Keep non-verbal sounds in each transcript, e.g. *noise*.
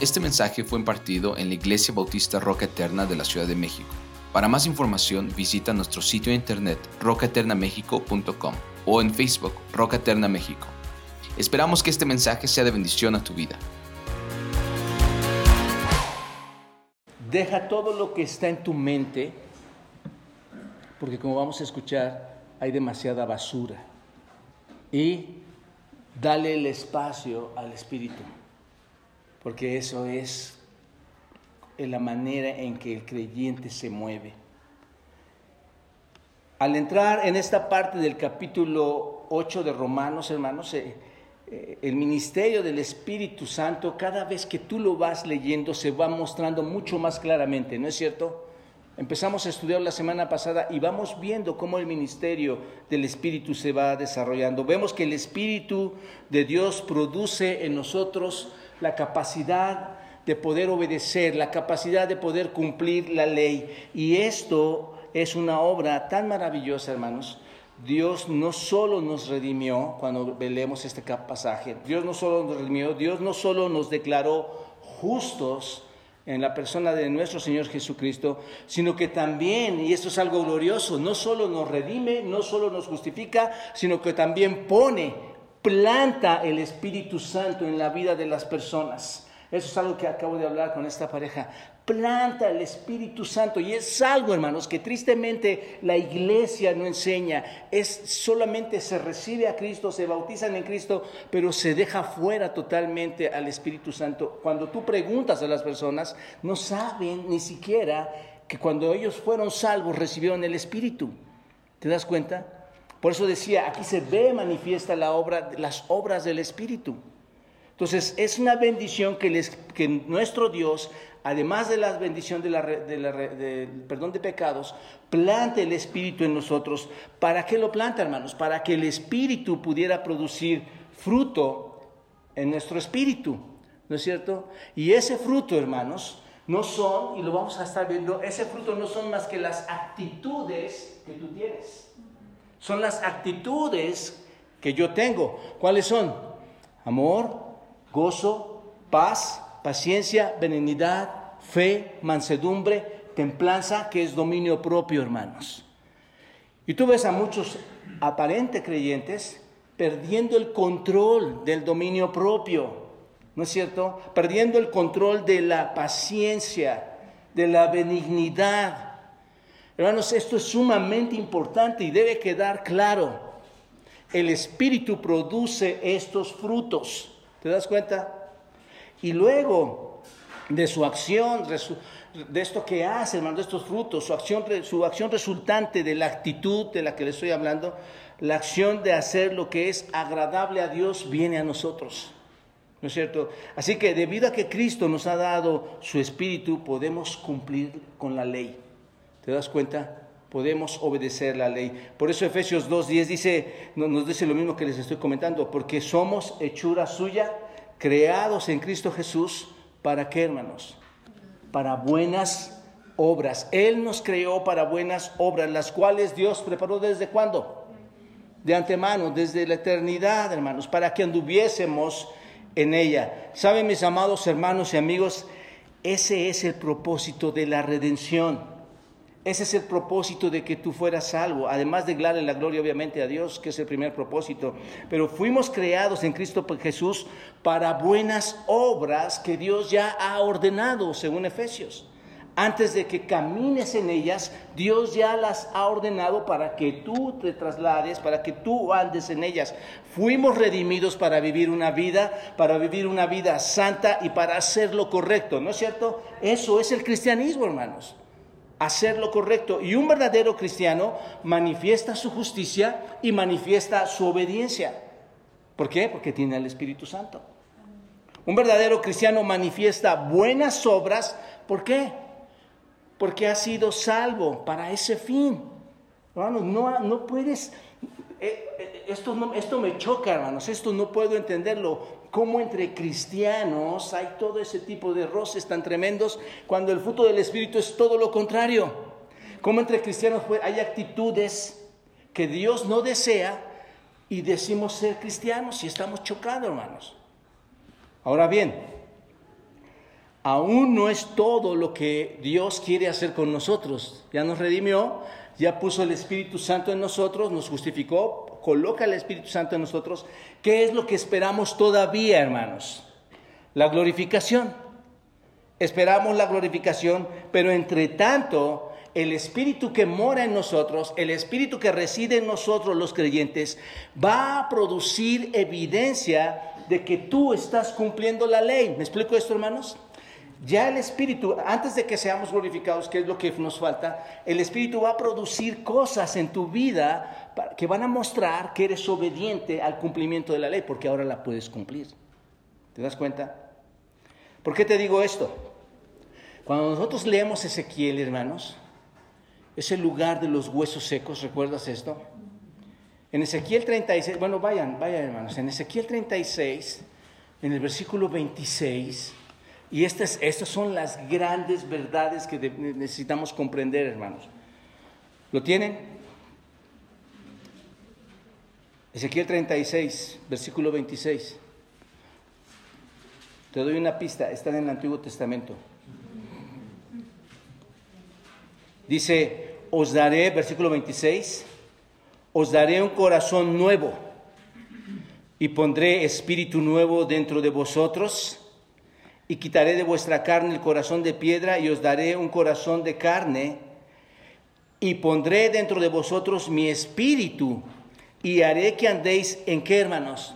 Este mensaje fue impartido en la Iglesia Bautista Roca Eterna de la Ciudad de México. Para más información visita nuestro sitio de internet rocaeternamexico.com o en Facebook Roca Eterna México. Esperamos que este mensaje sea de bendición a tu vida. Deja todo lo que está en tu mente, porque como vamos a escuchar, hay demasiada basura. Y dale el espacio al Espíritu, porque eso es la manera en que el creyente se mueve. Al entrar en esta parte del capítulo 8 de Romanos, hermanos, eh, eh, el ministerio del Espíritu Santo, cada vez que tú lo vas leyendo, se va mostrando mucho más claramente, ¿no es cierto? Empezamos a estudiar la semana pasada y vamos viendo cómo el ministerio del Espíritu se va desarrollando. Vemos que el Espíritu de Dios produce en nosotros la capacidad de poder obedecer, la capacidad de poder cumplir la ley. Y esto es una obra tan maravillosa, hermanos, Dios no solo nos redimió cuando leemos este pasaje, Dios no solo nos redimió, Dios no solo nos declaró justos en la persona de nuestro Señor Jesucristo, sino que también, y esto es algo glorioso, no solo nos redime, no solo nos justifica, sino que también pone, planta el Espíritu Santo en la vida de las personas. Eso es algo que acabo de hablar con esta pareja. Planta el Espíritu Santo. Y es algo, hermanos, que tristemente la iglesia no enseña. Es solamente se recibe a Cristo, se bautizan en Cristo, pero se deja fuera totalmente al Espíritu Santo. Cuando tú preguntas a las personas, no saben ni siquiera que cuando ellos fueron salvos recibieron el Espíritu. ¿Te das cuenta? Por eso decía, aquí se ve manifiesta la obra, las obras del Espíritu. Entonces, es una bendición que, que nuestro Dios, además de la bendición de la, del perdón de pecados, plante el Espíritu en nosotros. ¿Para qué lo planta, hermanos? Para que el Espíritu pudiera producir fruto en nuestro espíritu, ¿no es cierto? Y ese fruto, hermanos, no son, y lo vamos a estar viendo, ese fruto no son más que las actitudes que tú tienes. Son las actitudes que yo tengo. ¿Cuáles son? Amor, gozo, paz, paciencia, benignidad, fe, mansedumbre, templanza, que es dominio propio, hermanos. Y tú ves a muchos aparentes creyentes perdiendo el control del dominio propio, ¿no es cierto? Perdiendo el control de la paciencia, de la benignidad. Hermanos, esto es sumamente importante y debe quedar claro. El Espíritu produce estos frutos. ¿Te das cuenta? Y luego de su acción, de esto que hace, hermano, de estos frutos, su acción, su acción resultante de la actitud de la que le estoy hablando, la acción de hacer lo que es agradable a Dios viene a nosotros. ¿No es cierto? Así que debido a que Cristo nos ha dado su espíritu, podemos cumplir con la ley. ¿Te das cuenta? podemos obedecer la ley. Por eso Efesios 2.10 dice, nos dice lo mismo que les estoy comentando, porque somos hechura suya, creados en Cristo Jesús, ¿para qué hermanos? Para buenas obras. Él nos creó para buenas obras, las cuales Dios preparó desde cuándo? De antemano, desde la eternidad, hermanos, para que anduviésemos en ella. ¿Saben mis amados hermanos y amigos? Ese es el propósito de la redención. Ese es el propósito de que tú fueras salvo, además de darle la gloria obviamente a Dios, que es el primer propósito. Pero fuimos creados en Cristo Jesús para buenas obras que Dios ya ha ordenado, según Efesios. Antes de que camines en ellas, Dios ya las ha ordenado para que tú te traslades, para que tú andes en ellas. Fuimos redimidos para vivir una vida, para vivir una vida santa y para hacer lo correcto, ¿no es cierto? Eso es el cristianismo, hermanos hacer lo correcto. Y un verdadero cristiano manifiesta su justicia y manifiesta su obediencia. ¿Por qué? Porque tiene el Espíritu Santo. Un verdadero cristiano manifiesta buenas obras. ¿Por qué? Porque ha sido salvo para ese fin. Hermanos, no, no puedes... Eh, eh, esto, no, esto me choca, hermanos. Esto no puedo entenderlo cómo entre cristianos hay todo ese tipo de roces tan tremendos cuando el fruto del Espíritu es todo lo contrario. Cómo entre cristianos hay actitudes que Dios no desea y decimos ser cristianos y estamos chocando, hermanos. Ahora bien, aún no es todo lo que Dios quiere hacer con nosotros. Ya nos redimió, ya puso el Espíritu Santo en nosotros, nos justificó, coloca el Espíritu Santo en nosotros. ¿Qué es lo que esperamos todavía, hermanos? La glorificación. Esperamos la glorificación, pero entre tanto, el Espíritu que mora en nosotros, el Espíritu que reside en nosotros los creyentes, va a producir evidencia de que tú estás cumpliendo la ley. ¿Me explico esto, hermanos? Ya el Espíritu, antes de que seamos glorificados, que es lo que nos falta, el Espíritu va a producir cosas en tu vida que van a mostrar que eres obediente al cumplimiento de la ley, porque ahora la puedes cumplir. ¿Te das cuenta? ¿Por qué te digo esto? Cuando nosotros leemos Ezequiel, hermanos, es el lugar de los huesos secos, ¿recuerdas esto? En Ezequiel 36, bueno, vayan, vayan hermanos, en Ezequiel 36, en el versículo 26, y estas, son las grandes verdades que necesitamos comprender, hermanos. ¿Lo tienen? Ezequiel 36, versículo 26. Te doy una pista, está en el Antiguo Testamento. Dice, os daré, versículo 26, os daré un corazón nuevo y pondré espíritu nuevo dentro de vosotros y quitaré de vuestra carne el corazón de piedra y os daré un corazón de carne y pondré dentro de vosotros mi espíritu y haré que andéis en qué hermanos?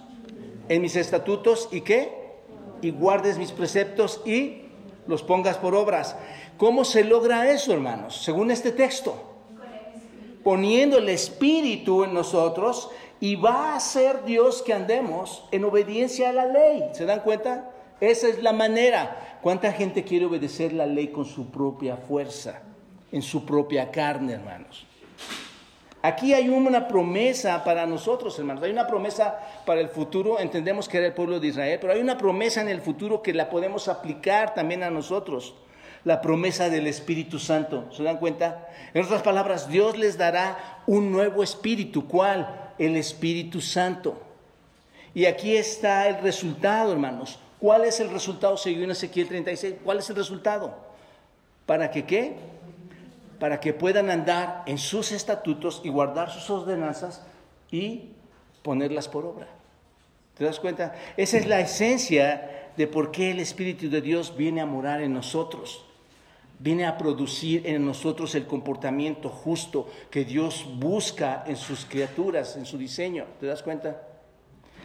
En mis estatutos y qué? Y guardes mis preceptos y los pongas por obras. ¿Cómo se logra eso, hermanos? Según este texto. Poniendo el espíritu en nosotros y va a ser Dios que andemos en obediencia a la ley. ¿Se dan cuenta? Esa es la manera. ¿Cuánta gente quiere obedecer la ley con su propia fuerza, en su propia carne, hermanos? Aquí hay una promesa para nosotros, hermanos. Hay una promesa para el futuro. Entendemos que era el pueblo de Israel, pero hay una promesa en el futuro que la podemos aplicar también a nosotros. La promesa del Espíritu Santo. ¿Se dan cuenta? En otras palabras, Dios les dará un nuevo espíritu. ¿Cuál? El Espíritu Santo. Y aquí está el resultado, hermanos. ¿Cuál es el resultado según Ezequiel 36? ¿Cuál es el resultado? ¿Para que qué? Para que puedan andar en sus estatutos y guardar sus ordenanzas y ponerlas por obra. ¿Te das cuenta? Esa es la esencia de por qué el Espíritu de Dios viene a morar en nosotros. Viene a producir en nosotros el comportamiento justo que Dios busca en sus criaturas, en su diseño. ¿Te das cuenta?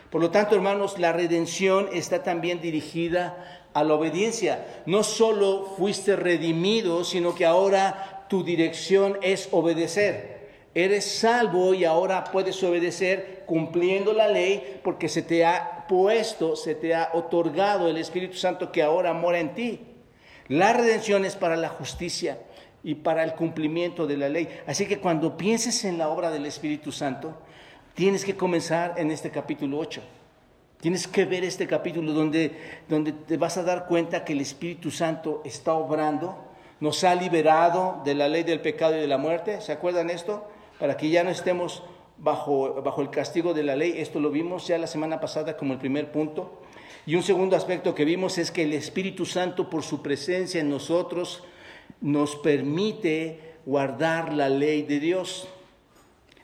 Por lo tanto, hermanos, la redención está también dirigida a la obediencia. No solo fuiste redimido, sino que ahora tu dirección es obedecer. Eres salvo y ahora puedes obedecer cumpliendo la ley porque se te ha puesto, se te ha otorgado el Espíritu Santo que ahora mora en ti. La redención es para la justicia y para el cumplimiento de la ley. Así que cuando pienses en la obra del Espíritu Santo, Tienes que comenzar en este capítulo 8. Tienes que ver este capítulo donde, donde te vas a dar cuenta que el Espíritu Santo está obrando, nos ha liberado de la ley del pecado y de la muerte. ¿Se acuerdan esto? Para que ya no estemos bajo, bajo el castigo de la ley. Esto lo vimos ya la semana pasada como el primer punto. Y un segundo aspecto que vimos es que el Espíritu Santo, por su presencia en nosotros, nos permite guardar la ley de Dios.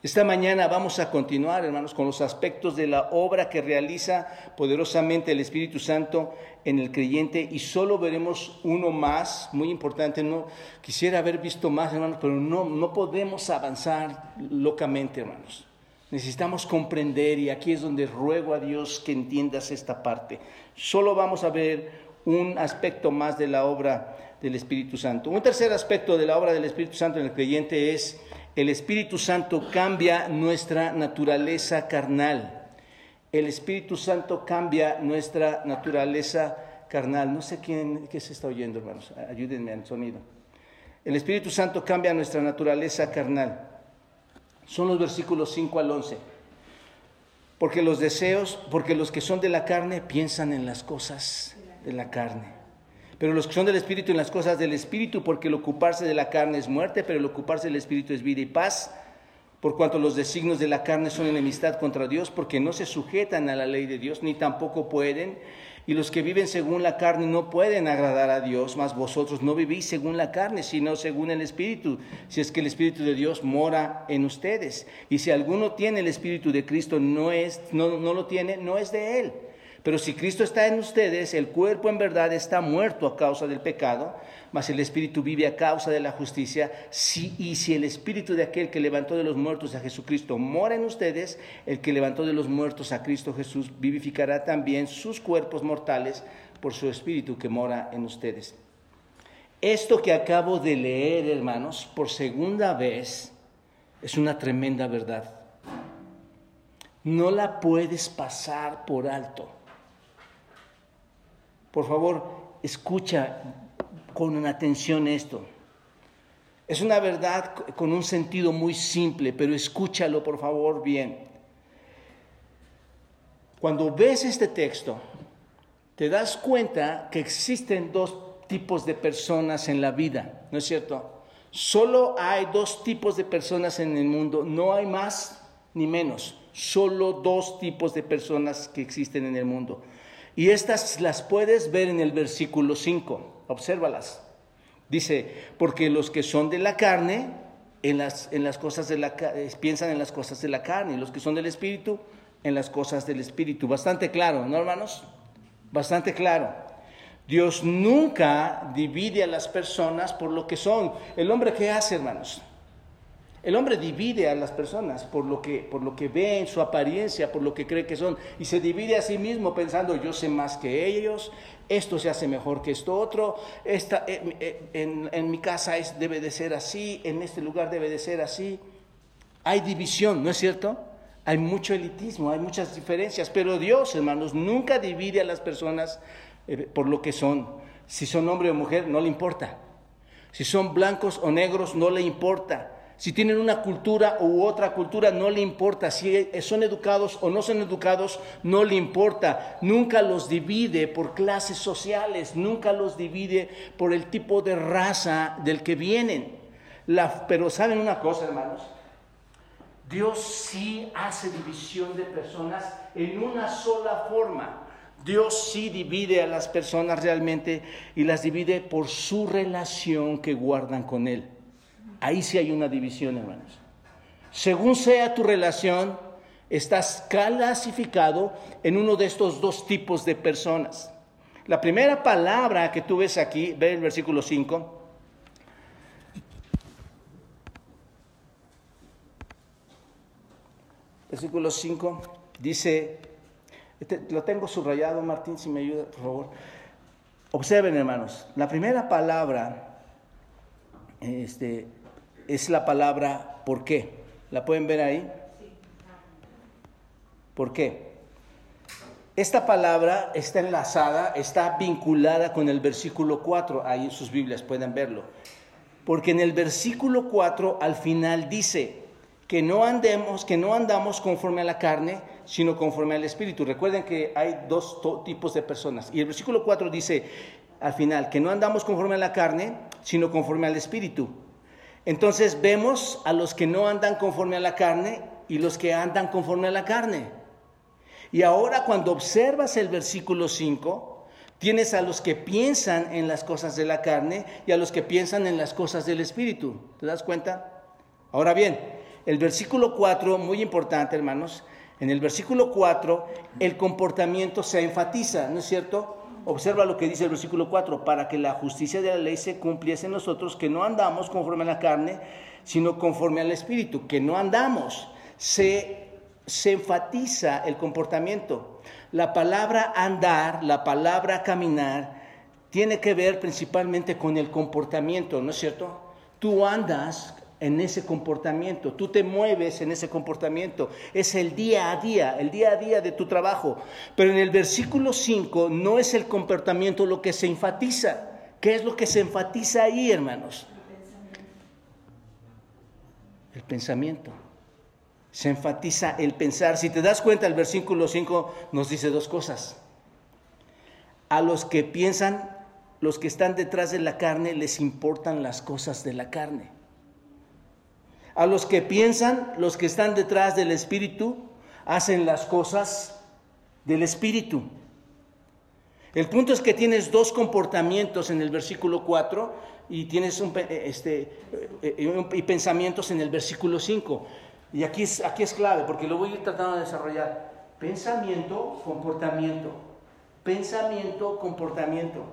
Esta mañana vamos a continuar, hermanos, con los aspectos de la obra que realiza poderosamente el Espíritu Santo en el creyente y solo veremos uno más, muy importante, no quisiera haber visto más, hermanos, pero no, no podemos avanzar locamente, hermanos. Necesitamos comprender y aquí es donde ruego a Dios que entiendas esta parte. Solo vamos a ver un aspecto más de la obra del Espíritu Santo. Un tercer aspecto de la obra del Espíritu Santo en el creyente es el Espíritu Santo cambia nuestra naturaleza carnal. El Espíritu Santo cambia nuestra naturaleza carnal. No sé quién qué se está oyendo, hermanos. Ayúdenme al sonido. El Espíritu Santo cambia nuestra naturaleza carnal. Son los versículos 5 al 11. Porque los deseos, porque los que son de la carne piensan en las cosas de la carne pero los que son del Espíritu en las cosas del Espíritu, porque el ocuparse de la carne es muerte, pero el ocuparse del Espíritu es vida y paz, por cuanto los designios de la carne son enemistad contra Dios, porque no se sujetan a la ley de Dios, ni tampoco pueden. Y los que viven según la carne no pueden agradar a Dios, mas vosotros no vivís según la carne, sino según el Espíritu, si es que el Espíritu de Dios mora en ustedes. Y si alguno tiene el Espíritu de Cristo, no, es, no, no lo tiene, no es de él. Pero si Cristo está en ustedes, el cuerpo en verdad está muerto a causa del pecado, mas el Espíritu vive a causa de la justicia. y si el Espíritu de aquel que levantó de los muertos a Jesucristo mora en ustedes, el que levantó de los muertos a Cristo Jesús vivificará también sus cuerpos mortales por su Espíritu que mora en ustedes. Esto que acabo de leer, hermanos, por segunda vez, es una tremenda verdad. No la puedes pasar por alto. Por favor, escucha con atención esto. Es una verdad con un sentido muy simple, pero escúchalo por favor bien. Cuando ves este texto, te das cuenta que existen dos tipos de personas en la vida, ¿no es cierto? Solo hay dos tipos de personas en el mundo, no hay más ni menos, solo dos tipos de personas que existen en el mundo. Y estas las puedes ver en el versículo 5, obsérvalas. Dice, porque los que son de la carne, en las, en las cosas de la, eh, piensan en las cosas de la carne, y los que son del Espíritu, en las cosas del Espíritu. Bastante claro, ¿no, hermanos? Bastante claro. Dios nunca divide a las personas por lo que son. El hombre, ¿qué hace, hermanos? El hombre divide a las personas por lo, que, por lo que ve en su apariencia, por lo que cree que son, y se divide a sí mismo pensando, yo sé más que ellos, esto se hace mejor que esto otro, esta, eh, eh, en, mi casa es, debe de ser así, en este lugar debe de ser así. Hay división, ¿no es cierto? Hay mucho elitismo, hay muchas diferencias, pero Dios, hermanos, nunca divide a las personas eh, por lo que son. Si son hombre o mujer, no le importa. Si son blancos o negros, no le importa. Si tienen una cultura u otra cultura, no le importa. Si son educados o no son educados, no le importa. Nunca los divide por clases sociales, nunca los divide por el tipo de raza del que vienen. pero saben una cosa, hermanos. Dios sí hace división de personas en una sola forma. Dios sí divide a las personas realmente y las divide por su relación que guardan con Él. Ahí sí hay una división, hermanos. Según sea tu relación, estás clasificado en uno de estos dos tipos de personas. La primera palabra que tú ves aquí, ve el versículo 5. Versículo 5 dice, este, lo tengo subrayado, Martín, si me ayuda, por favor. Observen, hermanos, la primera palabra este, es la palabra ¿por qué? ¿La pueden ver ahí? ¿Por qué? Esta palabra está enlazada, está vinculada con el versículo 4, ahí en sus Biblias pueden verlo. Porque en el versículo 4 al final dice que no andemos, que no andamos conforme a la carne, sino conforme al espíritu. Recuerden que hay dos tipos de personas. Y el versículo 4 dice al final que no andamos conforme a la carne, sino conforme al espíritu. Entonces vemos a los que no andan conforme a la carne y los que andan conforme a la carne. Y ahora cuando observas el versículo 5, tienes a los que piensan en las cosas de la carne y a los que piensan en las cosas del Espíritu. ¿Te das cuenta? Ahora bien, el versículo 4, muy importante hermanos, en el versículo 4 el comportamiento se enfatiza, ¿no es cierto? Observa lo que dice el versículo 4, para que la justicia de la ley se cumpliese en nosotros, que no andamos conforme a la carne, sino conforme al Espíritu, que no andamos. Se, se enfatiza el comportamiento. La palabra andar, la palabra caminar, tiene que ver principalmente con el comportamiento, ¿no es cierto? Tú andas en ese comportamiento, tú te mueves en ese comportamiento, es el día a día, el día a día de tu trabajo. Pero en el versículo 5 no es el comportamiento lo que se enfatiza. ¿Qué es lo que se enfatiza ahí, hermanos? El pensamiento. Se enfatiza el pensar. Si te das cuenta, el versículo 5 nos dice dos cosas. A los que piensan, los que están detrás de la carne, les importan las cosas de la carne. A los que piensan, los que están detrás del Espíritu, hacen las cosas del Espíritu. El punto es que tienes dos comportamientos en el versículo 4 y tienes un, este, y pensamientos en el versículo 5. Y aquí es, aquí es clave porque lo voy a ir tratando de desarrollar. Pensamiento, comportamiento. Pensamiento, comportamiento.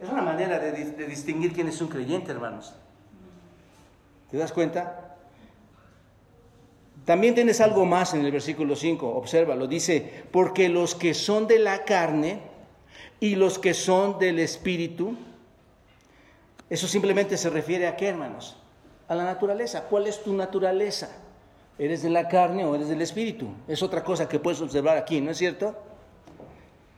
Es una manera de, de distinguir quién es un creyente, hermanos. ¿Te das cuenta? También tienes algo más en el versículo 5, obsérvalo, dice, porque los que son de la carne y los que son del espíritu, eso simplemente se refiere a qué, hermanos? A la naturaleza. ¿Cuál es tu naturaleza? ¿Eres de la carne o eres del espíritu? Es otra cosa que puedes observar aquí, ¿no es cierto?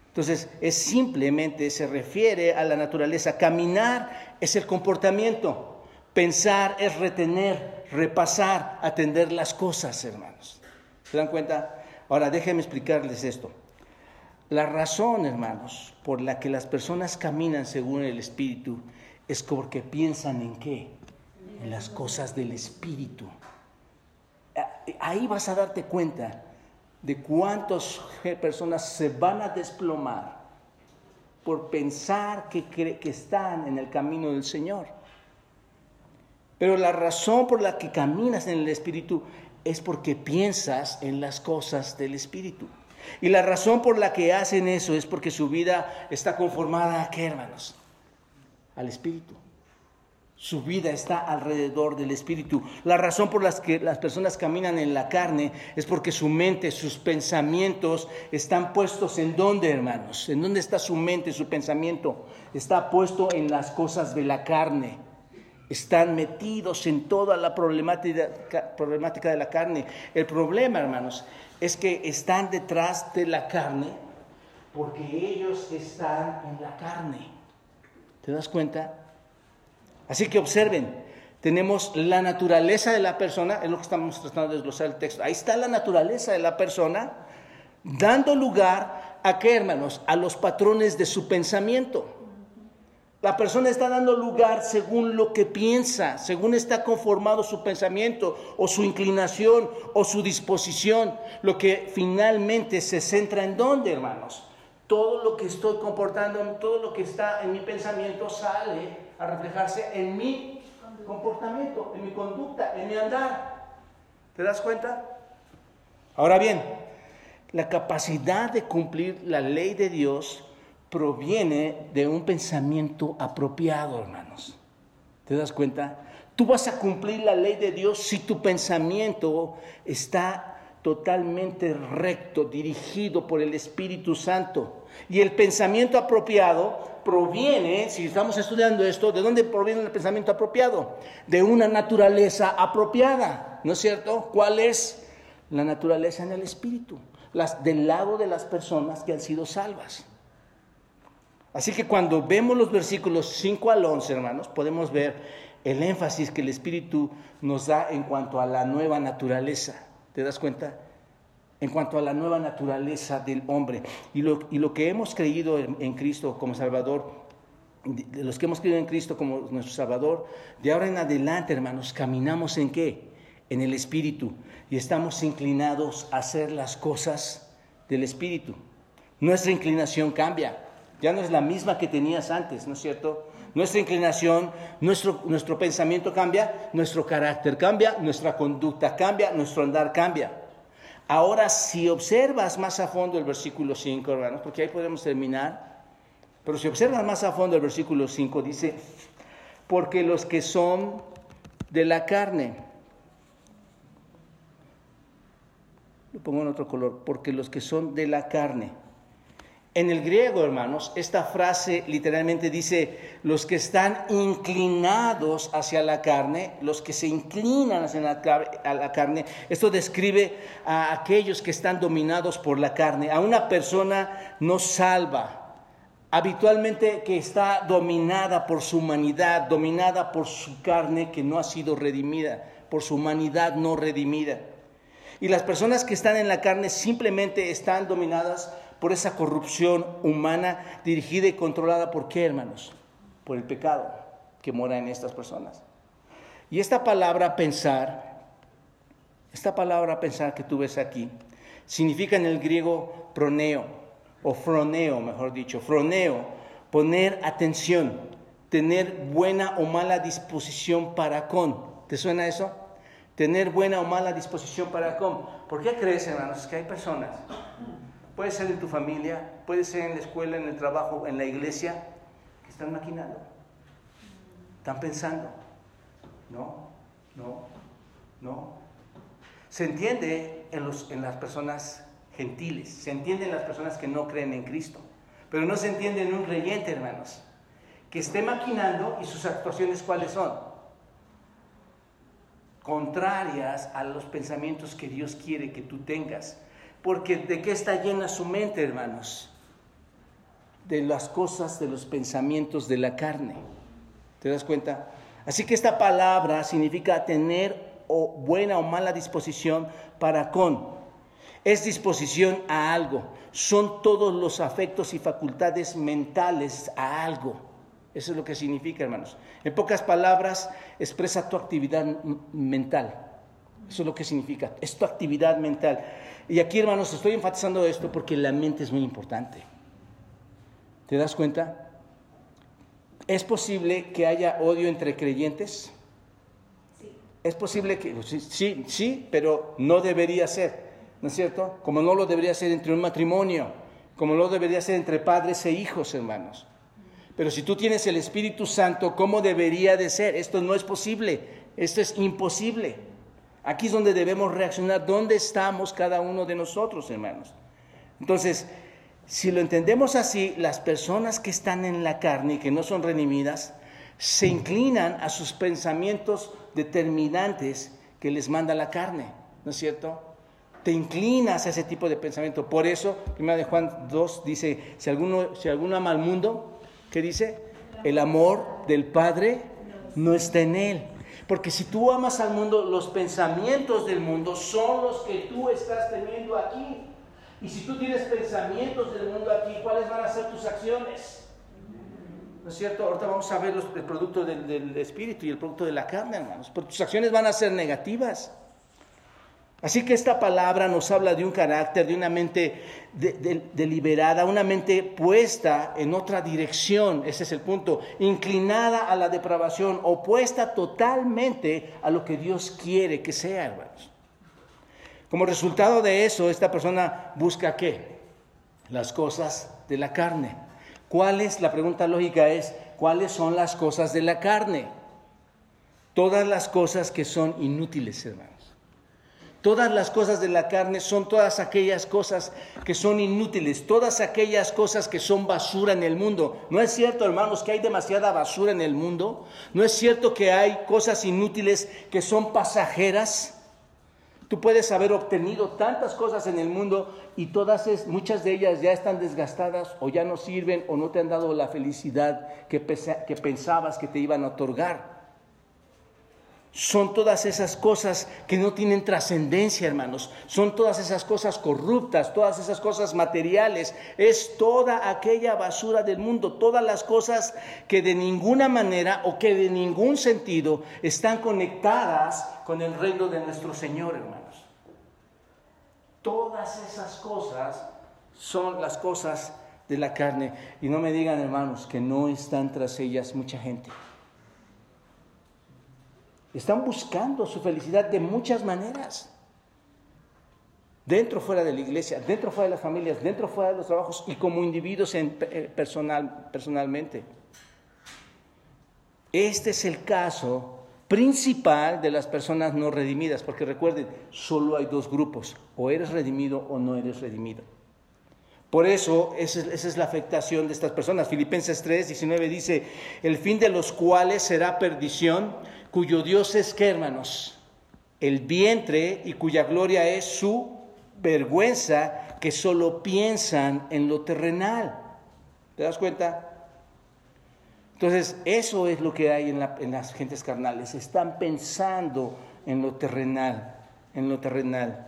Entonces, es simplemente, se refiere a la naturaleza. Caminar es el comportamiento. Pensar es retener, repasar, atender las cosas, hermanos. ¿Se dan cuenta? Ahora, déjenme explicarles esto. La razón, hermanos, por la que las personas caminan según el Espíritu es porque piensan en qué? En las cosas del Espíritu. Ahí vas a darte cuenta de cuántas personas se van a desplomar por pensar que, que están en el camino del Señor. Pero la razón por la que caminas en el Espíritu es porque piensas en las cosas del Espíritu. Y la razón por la que hacen eso es porque su vida está conformada a qué, hermanos? Al Espíritu. Su vida está alrededor del Espíritu. La razón por la que las personas caminan en la carne es porque su mente, sus pensamientos están puestos en dónde, hermanos? ¿En dónde está su mente, su pensamiento? Está puesto en las cosas de la carne están metidos en toda la problemática, problemática de la carne. El problema, hermanos, es que están detrás de la carne porque ellos están en la carne. ¿Te das cuenta? Así que observen, tenemos la naturaleza de la persona, es lo que estamos tratando de desglosar el texto. Ahí está la naturaleza de la persona, dando lugar a qué, hermanos? A los patrones de su pensamiento. La persona está dando lugar según lo que piensa, según está conformado su pensamiento o su inclinación o su disposición, lo que finalmente se centra en dónde, hermanos. Todo lo que estoy comportando, todo lo que está en mi pensamiento sale a reflejarse en mi comportamiento, en mi conducta, en mi andar. ¿Te das cuenta? Ahora bien, la capacidad de cumplir la ley de Dios proviene de un pensamiento apropiado, hermanos. ¿Te das cuenta? Tú vas a cumplir la ley de Dios si tu pensamiento está totalmente recto, dirigido por el Espíritu Santo. Y el pensamiento apropiado proviene, si estamos estudiando esto, ¿de dónde proviene el pensamiento apropiado? De una naturaleza apropiada, ¿no es cierto? ¿Cuál es? La naturaleza en el Espíritu, las, del lado de las personas que han sido salvas. Así que cuando vemos los versículos 5 al 11, hermanos, podemos ver el énfasis que el Espíritu nos da en cuanto a la nueva naturaleza. ¿Te das cuenta? En cuanto a la nueva naturaleza del hombre. Y lo, y lo que hemos creído en, Cristo como Salvador, los que hemos creído en Cristo como nuestro Salvador, de ahora en adelante, hermanos, caminamos en qué? En el Espíritu. Y estamos inclinados a hacer las cosas del Espíritu. Nuestra inclinación cambia ya no es la misma que tenías antes, ¿no es cierto? Nuestra inclinación, nuestro, nuestro pensamiento cambia, nuestro carácter cambia, nuestra conducta cambia, nuestro andar cambia. Ahora, si observas más a fondo el versículo 5, hermanos, porque ahí podemos terminar, pero si observas más a fondo el versículo 5, dice, porque los que son de la carne, lo pongo en otro color, porque los que son de la carne, en el griego, hermanos, esta frase literalmente dice, los que están inclinados hacia la carne, los que se inclinan hacia la, carne, esto describe a aquellos que están dominados por la carne, a una persona no salva, habitualmente que está dominada por su humanidad, dominada por su carne que no ha sido redimida, por su humanidad no redimida. Y las personas que están en la carne simplemente están dominadas por esa corrupción humana dirigida y controlada por qué, hermanos? Por el pecado que mora en estas personas. Y esta palabra pensar, esta palabra pensar que tú ves aquí, significa en el griego proneo. o froneo, mejor dicho, froneo, poner atención, tener buena o mala disposición para con. ¿Te suena eso? Tener buena o mala disposición para con. ¿Por qué crees, hermanos, que hay personas? Puede ser en tu familia, puede ser en la escuela, en el trabajo, en la iglesia, que están maquinando, están pensando. No, no, no. Se entiende en, los, en las personas gentiles, se entiende en las personas que no creen en Cristo, pero no se entiende en un creyente, hermanos, que esté maquinando y sus actuaciones cuáles son contrarias a los pensamientos que Dios quiere que tú tengas. Porque ¿de qué está llena su mente, hermanos? De las cosas, de los pensamientos de la carne. ¿Te das cuenta? Así que esta palabra significa tener o buena o mala disposición para con. Es disposición a algo. Son todos los afectos y facultades mentales a algo. Eso es lo que significa, hermanos. En pocas palabras, expresa tu actividad mental. Eso es lo que significa. Es tu actividad mental. Y aquí, hermanos, estoy enfatizando esto porque la mente es muy importante. ¿Te das cuenta? ¿Es posible que haya odio entre creyentes? Sí. Es posible que, sí, sí, pero no debería ser, ¿no es cierto? Como no lo debería ser entre un matrimonio, como no lo debería ser entre padres e hijos, hermanos. Pero si tú tienes el Espíritu Santo, ¿cómo debería de ser? Esto no es posible, esto es imposible. Aquí es donde debemos reaccionar, ¿dónde estamos cada uno de nosotros, hermanos? Entonces, si lo entendemos así, las personas que están en la carne y que no son redimidas, se inclinan a sus pensamientos determinantes que les manda la carne, ¿no es cierto? Te inclinas a ese tipo de pensamiento. Por eso, primera de Juan 2 dice, si alguno, si alguno ama al mundo, ¿Qué dice? El amor del Padre no está en él. Porque si tú amas al mundo, los pensamientos del mundo son los que tú estás teniendo aquí. Y si tú tienes pensamientos del mundo aquí, ¿cuáles van a ser tus acciones? ¿No es cierto? Ahorita vamos a ver los, el producto del, del espíritu y el producto de la carne, hermanos. Pero tus acciones van a ser negativas. Así que esta palabra nos habla de un carácter, de una mente deliberada, una mente puesta en otra dirección, ese es el punto, inclinada a la depravación, opuesta totalmente a lo que Dios quiere que sea, hermanos. Como resultado de eso, esta persona busca qué? Las cosas de la carne. ¿Cuáles? La pregunta lógica es, ¿cuáles son las cosas de la carne? Todas las cosas que son inútiles, hermanos. Todas las cosas de la carne son todas aquellas cosas que son inútiles, todas aquellas cosas que son basura en el mundo. ¿No es cierto, hermanos, que hay demasiada basura en el mundo? ¿No es cierto que hay cosas inútiles que son pasajeras? Tú puedes haber obtenido tantas cosas en el mundo y todas es, muchas de ellas ya están desgastadas o ya no sirven o no te han dado la felicidad que, que pensabas que te iban a otorgar son todas esas cosas que no tienen trascendencia, hermanos. Son todas esas cosas corruptas, todas esas cosas materiales. Es toda aquella basura del mundo, todas las cosas que de ninguna manera o que de ningún sentido están conectadas con el reino de nuestro Señor, hermanos. Todas esas cosas son las cosas de la carne. Y no me digan, hermanos, que no están tras ellas mucha gente. Están buscando su felicidad de muchas maneras. Dentro, fuera de la iglesia, dentro, fuera de las familias, dentro, fuera de los trabajos y como individuos eh, personal, personalmente. Este es el caso principal de las personas no redimidas, porque recuerden, solo hay dos grupos, o eres redimido o no eres redimido. Por eso, esa es, la afectación de estas personas. Filipenses 3, 19 dice, el fin de los cuales será perdición, cuyo Dios es que, hermanos, el vientre y cuya gloria es su vergüenza, que solo piensan en lo terrenal. ¿Te das cuenta? Entonces, eso es lo que hay en, las gentes carnales. Están pensando en lo terrenal, en lo terrenal.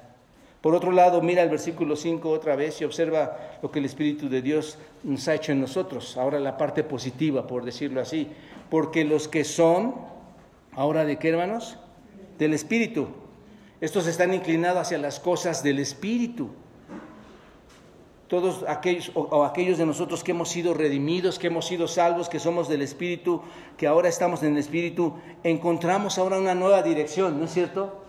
Por otro lado, mira el versículo 5 otra vez y observa lo que el Espíritu de Dios nos ha hecho en nosotros. Ahora la parte positiva, por decirlo así. Porque los que son, Ahora, ¿de qué hermanos? Del Espíritu. Estos están inclinados hacia las cosas del Espíritu. todos aquellos o, aquellos de nosotros que hemos sido redimidos, que hemos sido salvos, que somos del Espíritu, que ahora estamos en el Espíritu, encontramos ahora una nueva dirección, ¿no es cierto?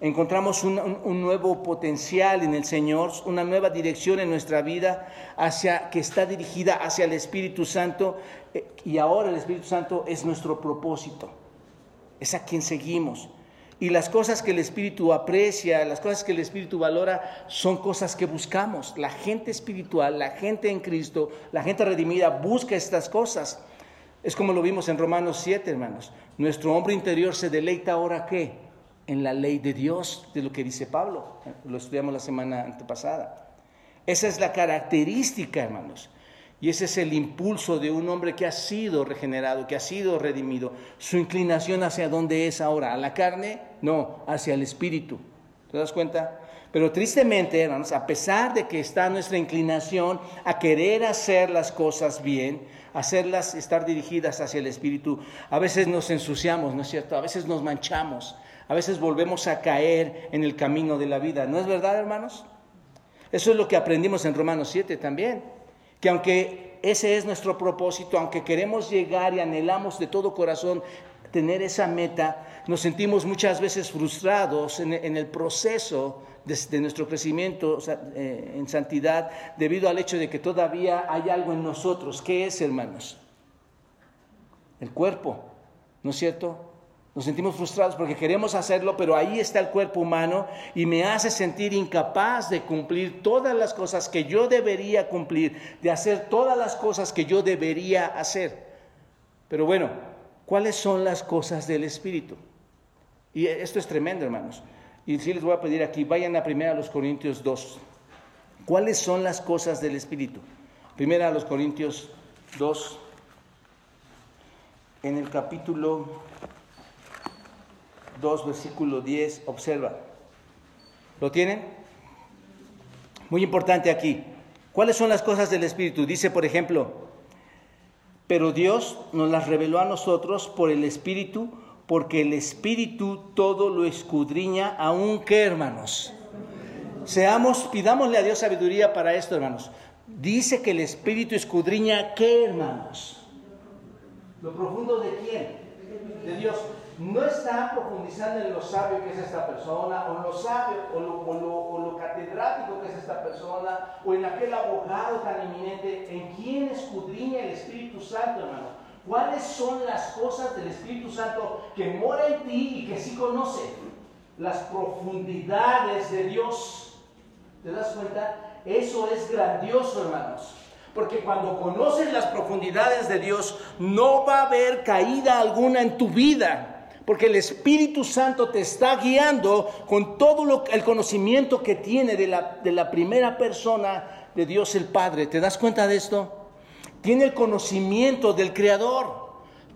Encontramos un, un, nuevo potencial en el Señor, una nueva dirección en nuestra vida hacia que está dirigida hacia el Espíritu Santo eh, y ahora el Espíritu Santo es nuestro propósito, es a quien seguimos. Y las cosas que el Espíritu aprecia, las cosas que el Espíritu valora, son cosas que buscamos. La gente espiritual, la gente en Cristo, la gente redimida busca estas cosas. Es como lo vimos en Romanos 7, hermanos. Nuestro hombre interior se deleita ahora qué? En la ley de Dios, de lo que dice Pablo. Lo estudiamos la semana antepasada. Esa es la característica, hermanos. Y ese es el impulso de un hombre que ha sido regenerado, que ha sido redimido. Su inclinación hacia dónde es ahora, a la carne, no, hacia el espíritu. ¿Te das cuenta? Pero tristemente, hermanos, a pesar de que está nuestra inclinación a querer hacer las cosas bien, hacerlas estar dirigidas hacia el espíritu, a veces nos ensuciamos, ¿no es cierto? A veces nos manchamos, a veces volvemos a caer en el camino de la vida. ¿No es verdad, hermanos? Eso es lo que aprendimos en Romanos 7 también que aunque ese es nuestro propósito, aunque queremos llegar y anhelamos de todo corazón tener esa meta, nos sentimos muchas veces frustrados en, el proceso de, nuestro crecimiento eh, en santidad debido al hecho de que todavía hay algo en nosotros. ¿Qué es, hermanos? El cuerpo, ¿no es cierto? Nos sentimos frustrados porque queremos hacerlo, pero ahí está el cuerpo humano y me hace sentir incapaz de cumplir todas las cosas que yo debería cumplir, de hacer todas las cosas que yo debería hacer. Pero bueno, ¿cuáles son las cosas del Espíritu? Y esto es tremendo, hermanos. Y sí les voy a pedir aquí, vayan a primera a los Corintios 2. ¿Cuáles son las cosas del Espíritu? Primera a los Corintios 2, en el capítulo 2, versículo 10, observa. ¿Lo tienen? Muy importante aquí. ¿Cuáles son las cosas del Espíritu? Dice, por ejemplo, pero Dios nos las reveló a nosotros por el Espíritu, porque el Espíritu todo lo escudriña, aún que hermanos. Seamos, pidámosle a Dios sabiduría para esto, hermanos. Dice que el Espíritu escudriña, ¿qué, hermanos? ¿Lo profundo de quién? De Dios no está profundizando en lo sabio que es esta persona, o lo sabio, o lo, catedrático que es esta persona, o en aquel abogado tan eminente, en quien escudriña el Espíritu Santo, hermano. ¿Cuáles son las cosas del Espíritu Santo que mora en ti y que sí conoce? Las profundidades de Dios. ¿Te das cuenta? Eso es grandioso, hermanos. Porque cuando conoces las profundidades de Dios, no va a haber caída alguna en tu vida. Porque el Espíritu Santo te está guiando con todo el conocimiento que tiene de la, de la primera persona de Dios el Padre. ¿Te das cuenta de esto? Tiene el conocimiento del Creador.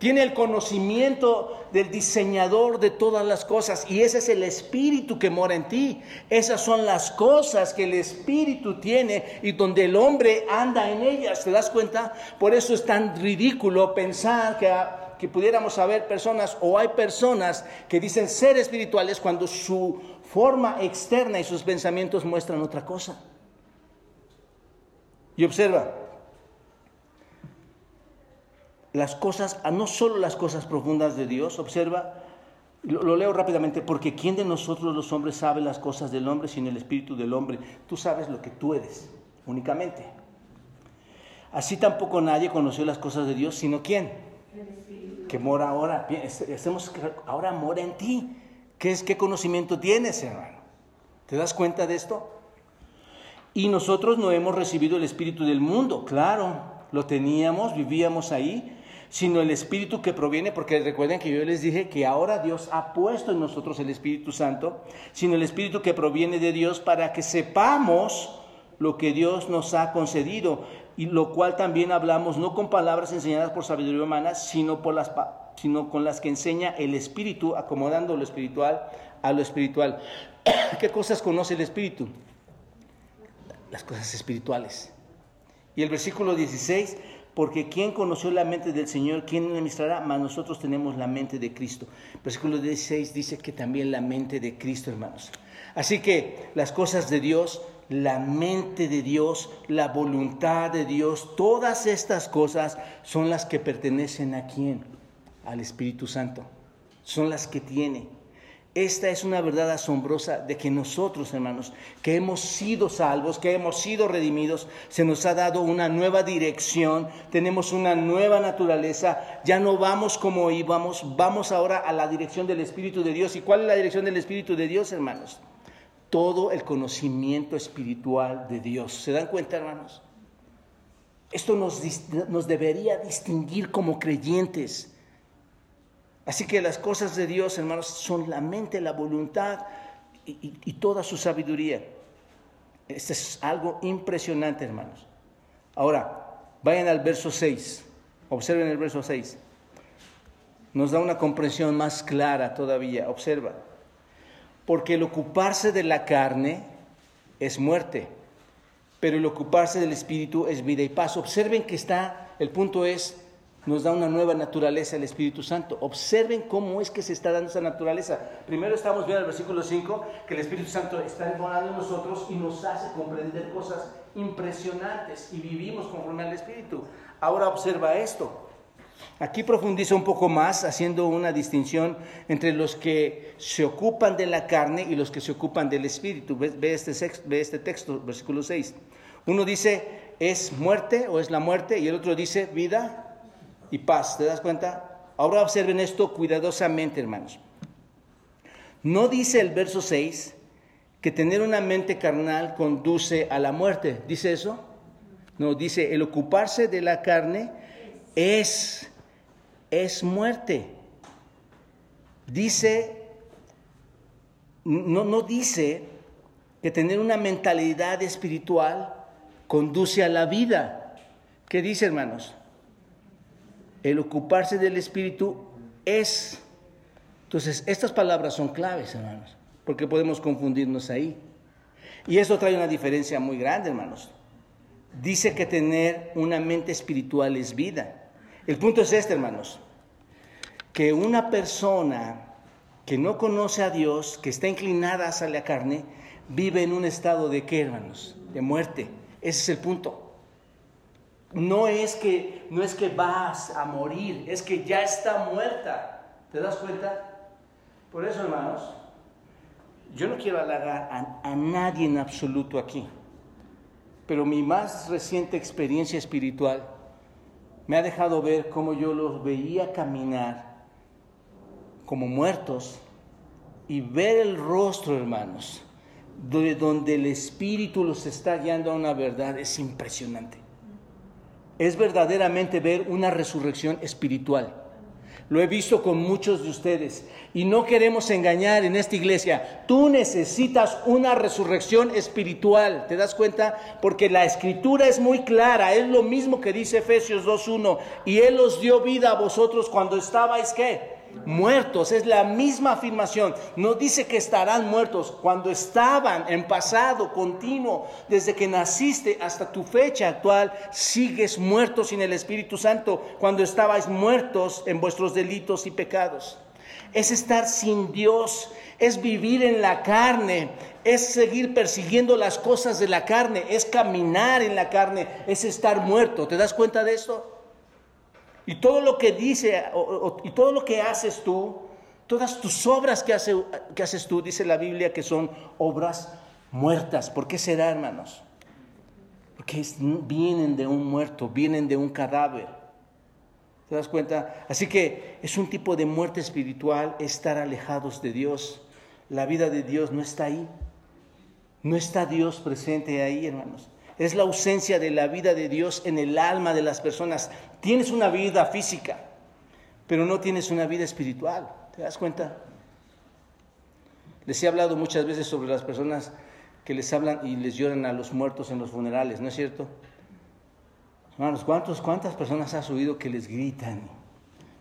Tiene el conocimiento del diseñador de todas las cosas y ese es el espíritu que mora en ti. Esas son las cosas que el espíritu tiene y donde el hombre anda en ellas. ¿Te das cuenta? Por eso es tan ridículo pensar que que pudiéramos saber personas o hay personas que dicen ser espirituales cuando su forma externa y sus pensamientos muestran otra cosa. Y observa, las cosas, no solo las cosas profundas de Dios, observa, lo, leo rápidamente, porque ¿quién de nosotros los hombres sabe las cosas del hombre sin el espíritu del hombre? Tú sabes lo que tú eres, únicamente. Así tampoco nadie conoció las cosas de Dios, sino quién? Que mora ahora, hacemos ahora mora en ti. ¿Qué, es, ¿Qué conocimiento tienes, hermano? ¿Te das cuenta de esto? Y nosotros no hemos recibido el espíritu del mundo, claro, lo teníamos, vivíamos ahí, sino el espíritu que proviene, porque recuerden que yo les dije que ahora Dios ha puesto en nosotros el Espíritu Santo, sino el espíritu que proviene de Dios para que sepamos lo que Dios nos ha concedido y lo cual también hablamos no con palabras enseñadas por sabiduría humana, sino, las, sino con las que enseña el Espíritu, acomodando lo espiritual a lo espiritual. *clears throat* ¿Qué cosas conoce el Espíritu? Las cosas espirituales. Y el versículo 16, porque ¿quién conoció la mente del Señor? ¿Quién administrará? Mas nosotros tenemos la mente de Cristo. Versículo 16 dice que también la mente de Cristo, hermanos. Así que las cosas de Dios la mente de Dios, la voluntad de Dios, todas estas cosas son las que pertenecen a quién? Al Espíritu Santo. Son las que tiene. Esta es una verdad asombrosa de que nosotros, hermanos, que hemos sido salvos, que hemos sido redimidos, se nos ha dado una nueva dirección, tenemos una nueva naturaleza, ya no vamos como íbamos, vamos ahora a la dirección del Espíritu de Dios. ¿Y cuál es la dirección del Espíritu de Dios, hermanos? Todo el conocimiento espiritual de Dios. ¿Se dan cuenta, hermanos? Esto nos, debería distinguir como creyentes. Así que las cosas de Dios, hermanos, son la mente, la voluntad y, toda su sabiduría. Esto es algo impresionante, hermanos. Ahora, vayan al verso 6. Observen el verso 6. Nos da una comprensión más clara todavía. Observa. Porque el ocuparse de la carne es muerte, pero el ocuparse del espíritu es vida y paz. Observen que está, el punto es, nos da una nueva naturaleza el Espíritu Santo. Observen cómo es que se está dando esa naturaleza. Primero estamos viendo el versículo 5, que el Espíritu Santo está morando en nosotros y nos hace comprender cosas impresionantes y vivimos conforme al Espíritu. Ahora observa esto. Aquí profundiza un poco más haciendo una distinción entre los que se ocupan de la carne y los que se ocupan del Espíritu. Ve, este, ve este texto, versículo 6. Uno dice, es muerte o es la muerte y el otro dice, vida y paz. ¿Te das cuenta? Ahora observen esto cuidadosamente, hermanos. No dice el verso 6 que tener una mente carnal conduce a la muerte. ¿Dice eso? No, dice el ocuparse de la carne es, es muerte. Dice, no, no dice que tener una mentalidad espiritual conduce a la vida. ¿Qué dice, hermanos? el ocuparse del Espíritu es. Entonces, estas palabras son claves, hermanos, porque podemos confundirnos ahí. Y eso trae una diferencia muy grande, hermanos. Dice que tener una mente espiritual es vida. El punto es este, hermanos, que una persona que no conoce a Dios, que está inclinada hacia la carne, vive en un estado de qué, hermanos? De muerte. Ese es el punto. No es que no es que vas a morir, es que ya está muerta. ¿Te das cuenta? Por eso, hermanos, yo no quiero halagar a, a nadie en absoluto aquí, pero mi más reciente experiencia espiritual me ha dejado ver cómo yo los veía caminar como muertos y ver el rostro, hermanos, de donde el Espíritu los está guiando a una verdad es impresionante es verdaderamente ver una resurrección espiritual. Lo he visto con muchos de ustedes y no queremos engañar en esta iglesia. Tú necesitas una resurrección espiritual, ¿te das cuenta? Porque la escritura es muy clara, es lo mismo que dice Efesios 2.1. Y Él os dio vida a vosotros cuando estabais, ¿qué? Muertos, es la misma afirmación. No dice que estarán muertos cuando estaban en pasado continuo, desde que naciste hasta tu fecha actual, sigues muerto sin el Espíritu Santo, cuando estabais muertos en vuestros delitos y pecados. Es estar sin Dios, es vivir en la carne, es seguir persiguiendo las cosas de la carne, es caminar en la carne, es estar muerto. ¿Te das cuenta de esto? Y todo lo que dice y todo lo que haces tú, todas tus obras que, que haces tú, dice la Biblia que son obras muertas. ¿Por qué será, hermanos? Porque vienen de un muerto, vienen de un cadáver. ¿Te das cuenta? Así que es un tipo de muerte espiritual estar alejados de Dios. La vida de Dios no está ahí. No está Dios presente ahí, hermanos es la ausencia de la vida de Dios en el alma de las personas. Tienes una vida física, pero no tienes una vida espiritual. ¿Te das cuenta? Les he hablado muchas veces sobre las personas que les hablan y les lloran a los muertos en los funerales, ¿no es cierto? Hermanos, ¿cuántos, ¿cuántas personas has oído que les gritan,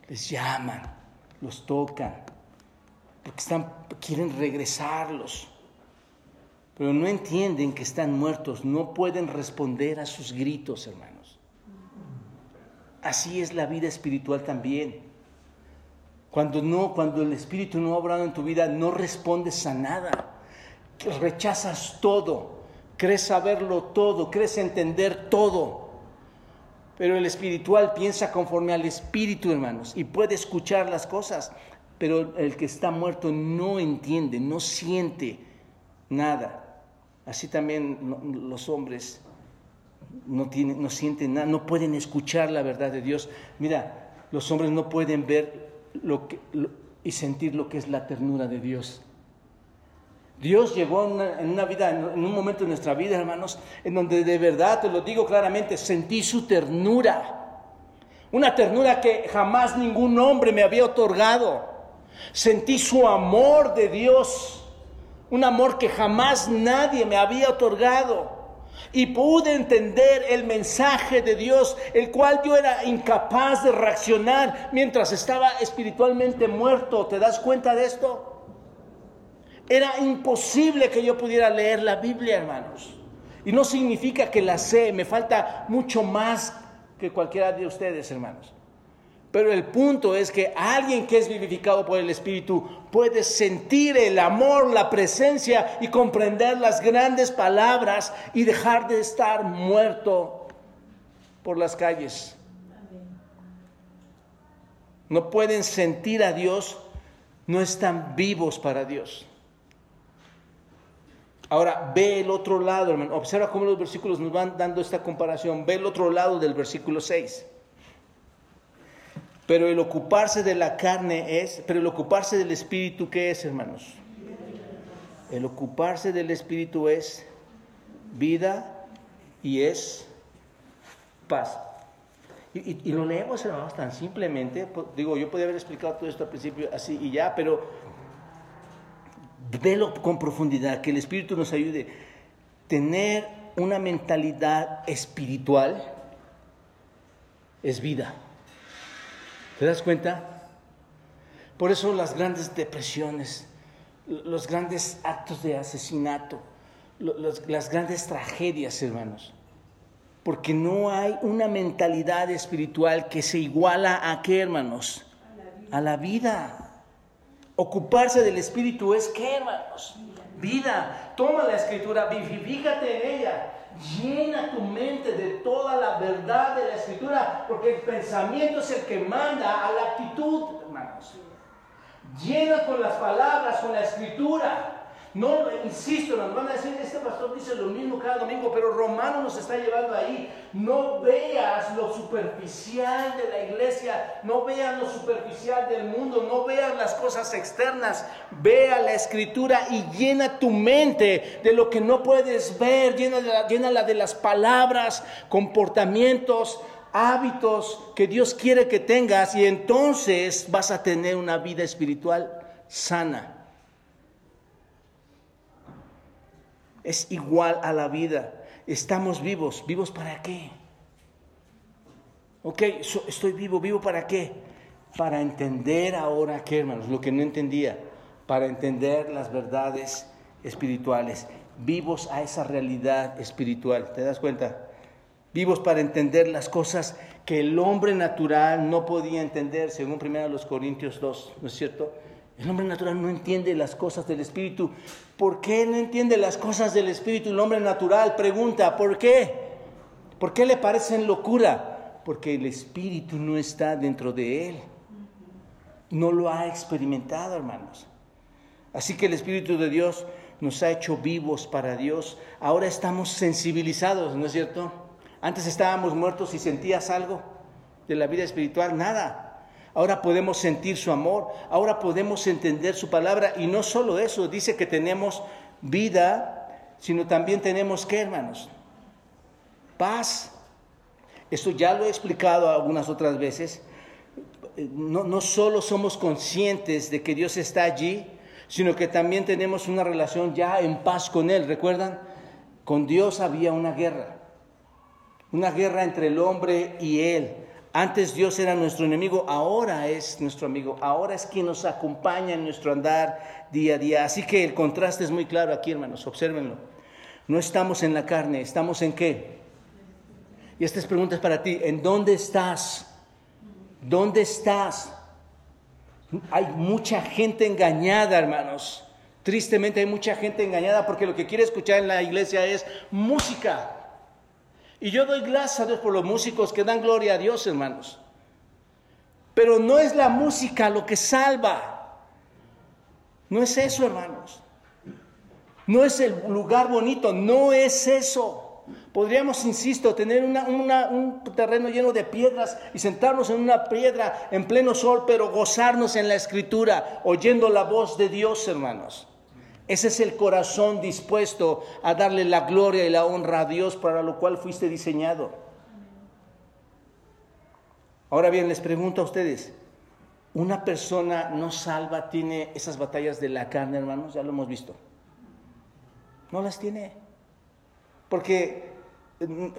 les llaman, los tocan, porque quieren regresarlos? Pero no entienden que están muertos, no pueden responder a sus gritos, hermanos. Así es la vida espiritual también. Cuando no, cuando el Espíritu no ha obrado en tu vida, no respondes a nada, rechazas todo, crees saberlo todo, crees entender todo. Pero el espiritual piensa conforme al espíritu, hermanos, y puede escuchar las cosas, pero el que está muerto no entiende, no siente nada. Así también los hombres no, tienen, no sienten nada, no pueden escuchar la verdad de Dios. Mira, los hombres no pueden ver y sentir lo que es la ternura de Dios. Dios llegó en una, vida, en un momento de nuestra vida, hermanos, en donde de verdad, te lo digo claramente, sentí su ternura. Una ternura que jamás ningún hombre me había otorgado. Sentí su amor de Dios. Un amor que jamás nadie me había otorgado. Y pude entender el mensaje de Dios, el cual yo era incapaz de reaccionar mientras estaba espiritualmente muerto. ¿Te das cuenta de esto? Era imposible que yo pudiera leer la Biblia, hermanos. Y no significa que la sé, me falta mucho más que cualquiera de ustedes, hermanos. Pero el punto es que alguien que es vivificado por el Espíritu puede sentir el amor, la presencia y comprender las grandes palabras y dejar de estar muerto por las calles. No pueden sentir a Dios, no están vivos para Dios. Ahora, ve el otro lado, hermano. Observa cómo los versículos nos van dando esta comparación. Ve el otro lado del versículo 6. Pero el ocuparse de la carne es, pero el ocuparse del espíritu, ¿qué es, hermanos? El ocuparse del espíritu es vida y es paz. Y, lo leemos, hermanos, tan simplemente. Digo, yo podría haber explicado todo esto al principio así y ya, pero velo con profundidad, que el Espíritu nos ayude. Tener una mentalidad espiritual es vida. ¿Te das cuenta? Por eso las grandes depresiones, los grandes actos de asesinato, las grandes tragedias, hermanos. Porque no hay una mentalidad espiritual que se iguala a qué, hermanos? A la vida. Ocuparse del Espíritu es qué, hermanos? Vida. Toma la escritura, vivifícate en ella. Llena tu mente de toda la verdad de la escritura, porque el pensamiento es el que manda a la actitud, hermanos. Llena con las palabras, con la escritura. No, insisto, nos van a decir, este pastor dice lo mismo cada domingo, pero Romano nos está llevando ahí. No veas lo superficial de la iglesia, no veas lo superficial del mundo, no veas las cosas externas. Vea la escritura y llena tu mente de lo que no puedes ver, llénala, llénala de las palabras, comportamientos, hábitos que Dios quiere que tengas y entonces vas a tener una vida espiritual sana. Es igual a la vida. Estamos vivos. ¿Vivos para qué? Ok, estoy vivo. ¿Vivo para qué? Para entender ahora qué, hermanos, lo que no entendía. Para entender las verdades espirituales. Vivos a esa realidad espiritual. ¿Te das cuenta? Vivos para entender las cosas que el hombre natural no podía entender, según 1 Corintios 2, ¿no es cierto? El hombre natural no entiende las cosas del Espíritu. ¿Por qué no entiende las cosas del Espíritu el hombre natural? Pregunta, ¿por qué? ¿Por qué le parecen locura? Porque el Espíritu no está dentro de él. No lo ha experimentado, hermanos. Así que el Espíritu de Dios nos ha hecho vivos para Dios. Ahora estamos sensibilizados, ¿no es cierto? Antes estábamos muertos y sentías algo de la vida espiritual, nada. Ahora podemos sentir su amor, ahora podemos entender su palabra y no solo eso, dice que tenemos vida, sino también tenemos qué, hermanos? Paz. Esto ya lo he explicado algunas otras veces. No, no solo somos conscientes de que Dios está allí, sino que también tenemos una relación ya en paz con Él. ¿Recuerdan? Con Dios había una guerra, una guerra entre el hombre y Él. Antes Dios era nuestro enemigo, ahora es nuestro amigo, ahora es quien nos acompaña en nuestro andar día a día. Así que el contraste es muy claro aquí, hermanos, obsérvenlo. No estamos en la carne, estamos en qué? Y estas preguntas para ti, ¿en dónde estás? ¿Dónde estás? Hay mucha gente engañada, hermanos. Tristemente hay mucha gente engañada porque lo que quiere escuchar en la iglesia es música. Y yo doy gracias a Dios por los músicos que dan gloria a Dios, hermanos. Pero no es la música lo que salva. No es eso, hermanos. No es el lugar bonito, no es eso. Podríamos, insisto, tener un terreno lleno de piedras y sentarnos en una piedra en pleno sol, pero gozarnos en la escritura, oyendo la voz de Dios, hermanos. Ese es el corazón dispuesto a darle la gloria y la honra a Dios para lo cual fuiste diseñado. Ahora bien, les pregunto a ustedes, ¿una persona no salva tiene esas batallas de la carne, hermanos? Ya lo hemos visto. No las tiene. Porque no,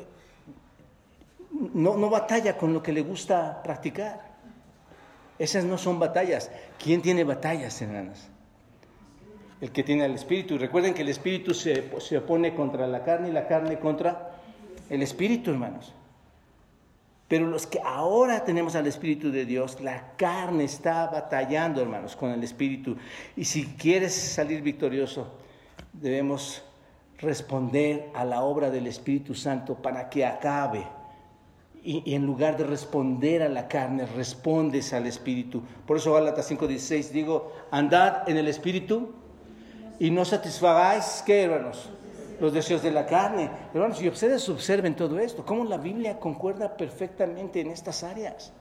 no batalla con lo que le gusta practicar. Esas no son batallas. ¿Quién tiene batallas, hermanas? El que tiene el espíritu. Y recuerden que el espíritu se, se opone contra la carne y la carne contra el espíritu, hermanos. Pero los que ahora tenemos al Espíritu de Dios, la carne está batallando, hermanos, con el Espíritu. Y si quieres salir victorioso, debemos responder a la obra del Espíritu Santo para que acabe. Y, en lugar de responder a la carne, respondes al Espíritu. Por eso Gálatas 5:16 digo, andad en el Espíritu y no satisfagáis, ¿qué hermanos? Los deseos de la carne. Hermanos, y ustedes observen todo esto, cómo la Biblia concuerda perfectamente en estas áreas.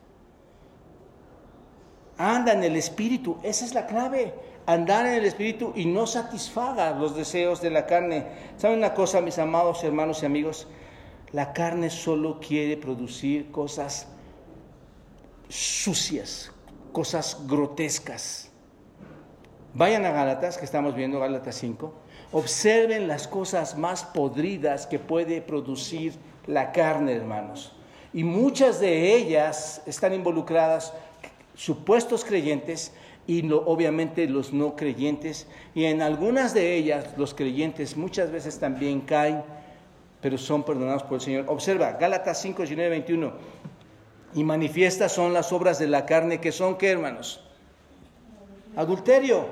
Anda en el Espíritu, esa es la clave andar en el Espíritu y no satisfaga los deseos de la carne. ¿Saben una cosa, mis amados hermanos y amigos? La carne solo quiere producir cosas sucias, cosas grotescas. Vayan a Gálatas, que estamos viendo, Gálatas 5. Observen las cosas más podridas que puede producir la carne, hermanos. Y muchas de ellas están involucradas supuestos creyentes y obviamente los no creyentes. Y en algunas de ellas los creyentes muchas veces también caen, pero son perdonados por el Señor. Observa, Gálatas 5, 19, 21. Y manifiestas son las obras de la carne que son, ¿qué hermanos? Adulterio.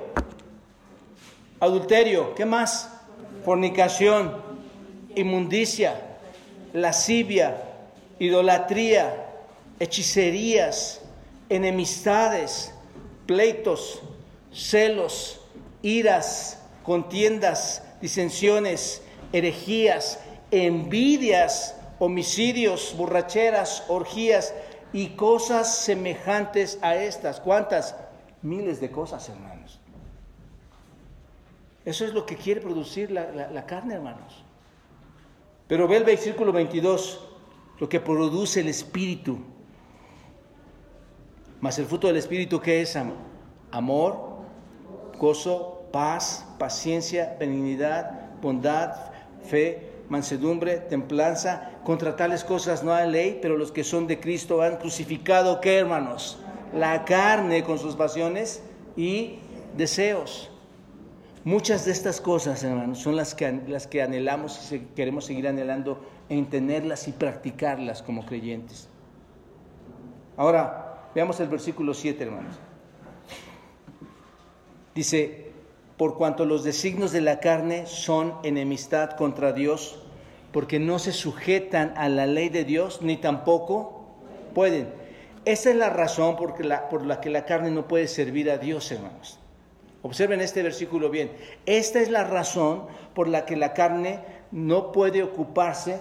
Adulterio, ¿qué más? Fornicación, inmundicia, lascivia, idolatría, hechicerías, enemistades pleitos, celos, iras, contiendas, disensiones, herejías, envidias, homicidios, borracheras, orgías y cosas semejantes a estas. ¿Cuántas? Miles de cosas, hermanos. Eso es lo que quiere producir la, carne, hermanos. Pero ve el versículo 22, lo que produce el Espíritu mas el fruto del Espíritu, ¿qué es? Amor, gozo, paz, paciencia, benignidad, bondad, fe, mansedumbre, templanza. Contra tales cosas no hay ley, pero los que son de Cristo han crucificado, ¿qué hermanos? La carne con sus pasiones y deseos. Muchas de estas cosas, hermanos, son las que, las que anhelamos y queremos seguir anhelando en tenerlas y practicarlas como creyentes. Ahora, Veamos el versículo 7, hermanos. Dice, por cuanto los designios de la carne son enemistad contra Dios, porque no se sujetan a la ley de Dios, ni tampoco pueden. Esa es la razón por la, por la que la carne no puede servir a Dios, hermanos. Observen este versículo bien. Esta es la razón por la que la carne no puede ocuparse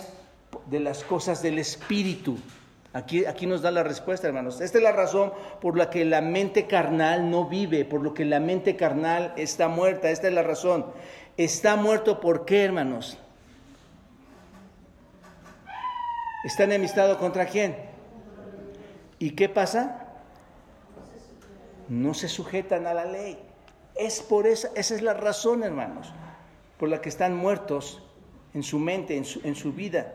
de las cosas del Espíritu. Aquí, aquí nos da la respuesta, hermanos. Esta es la razón por la que la mente carnal no vive, por lo que la mente carnal está muerta. Esta es la razón. Está muerto por qué, hermanos? Está enemistado contra quién? ¿Y qué pasa? No se sujetan a la ley. Es por esa, esa es la razón, hermanos, por la que están muertos en su mente, en su, en su vida.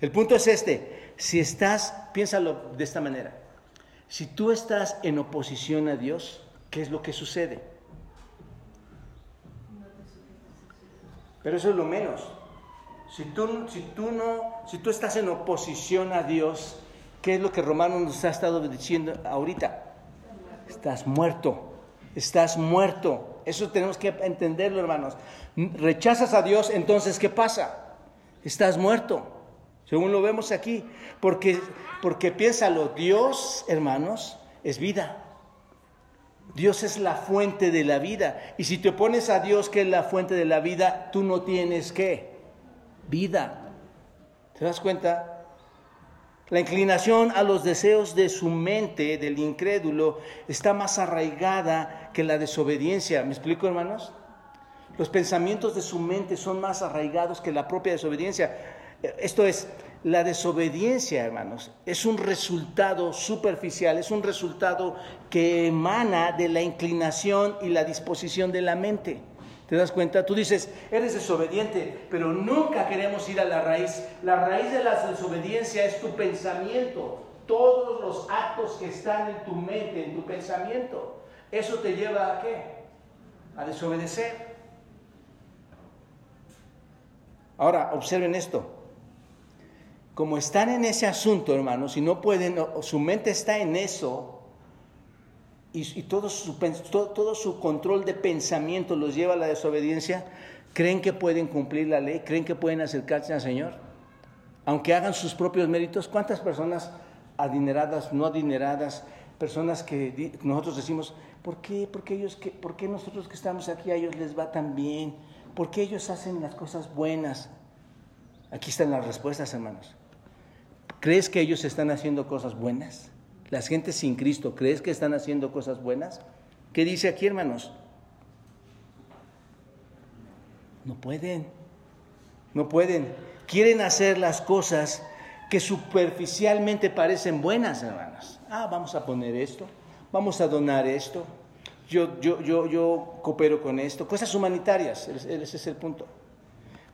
El punto es este, si estás, piénsalo de esta manera, si tú estás en oposición a Dios, ¿qué es lo que sucede? Pero eso es lo menos. Si tú, si tú no, si tú estás en oposición a Dios, ¿qué es lo que Romano nos ha estado diciendo ahorita? Estás muerto, estás muerto. Eso tenemos que entenderlo, hermanos. Rechazas a Dios, entonces, ¿qué pasa? Estás muerto, según lo vemos aquí. Porque, porque piénsalo, Dios, hermanos, es vida. Dios es la fuente de la vida. Y si te opones a Dios, que es la fuente de la vida, tú no tienes qué? Vida. ¿Te das cuenta? La inclinación a los deseos de su mente, del incrédulo, está más arraigada que la desobediencia. ¿Me explico, hermanos? Los pensamientos de su mente son más arraigados que la propia desobediencia. Esto es, la desobediencia, hermanos, es un resultado superficial, es un resultado que emana de la inclinación y la disposición de la mente. ¿Te das cuenta? Tú dices, eres desobediente, pero nunca queremos ir a la raíz. La raíz de la desobediencia es tu pensamiento, todos los actos que están en tu mente, en tu pensamiento. Eso te lleva a qué? A desobedecer. Ahora, observen esto. Como están en ese asunto, hermanos, y no pueden, su mente está en eso, y, todo, su, todo, su control de pensamiento los lleva a la desobediencia, ¿creen que pueden cumplir la ley? ¿Creen que pueden acercarse al Señor? Aunque hagan sus propios méritos, ¿cuántas personas adineradas, no adineradas, personas que nosotros decimos, ¿por qué, por qué ellos, por qué nosotros que estamos aquí a ellos les va tan bien? ¿Por qué ellos hacen las cosas buenas? Aquí están las respuestas, hermanos. ¿Crees que ellos están haciendo cosas buenas? Las gentes sin Cristo, ¿crees que están haciendo cosas buenas? ¿Qué dice aquí, hermanos? No pueden, no pueden. Quieren hacer las cosas que superficialmente parecen buenas, hermanos. Ah, vamos a poner esto, vamos a donar esto, yo, yo, yo, yo coopero con esto, cosas humanitarias, ese es el punto.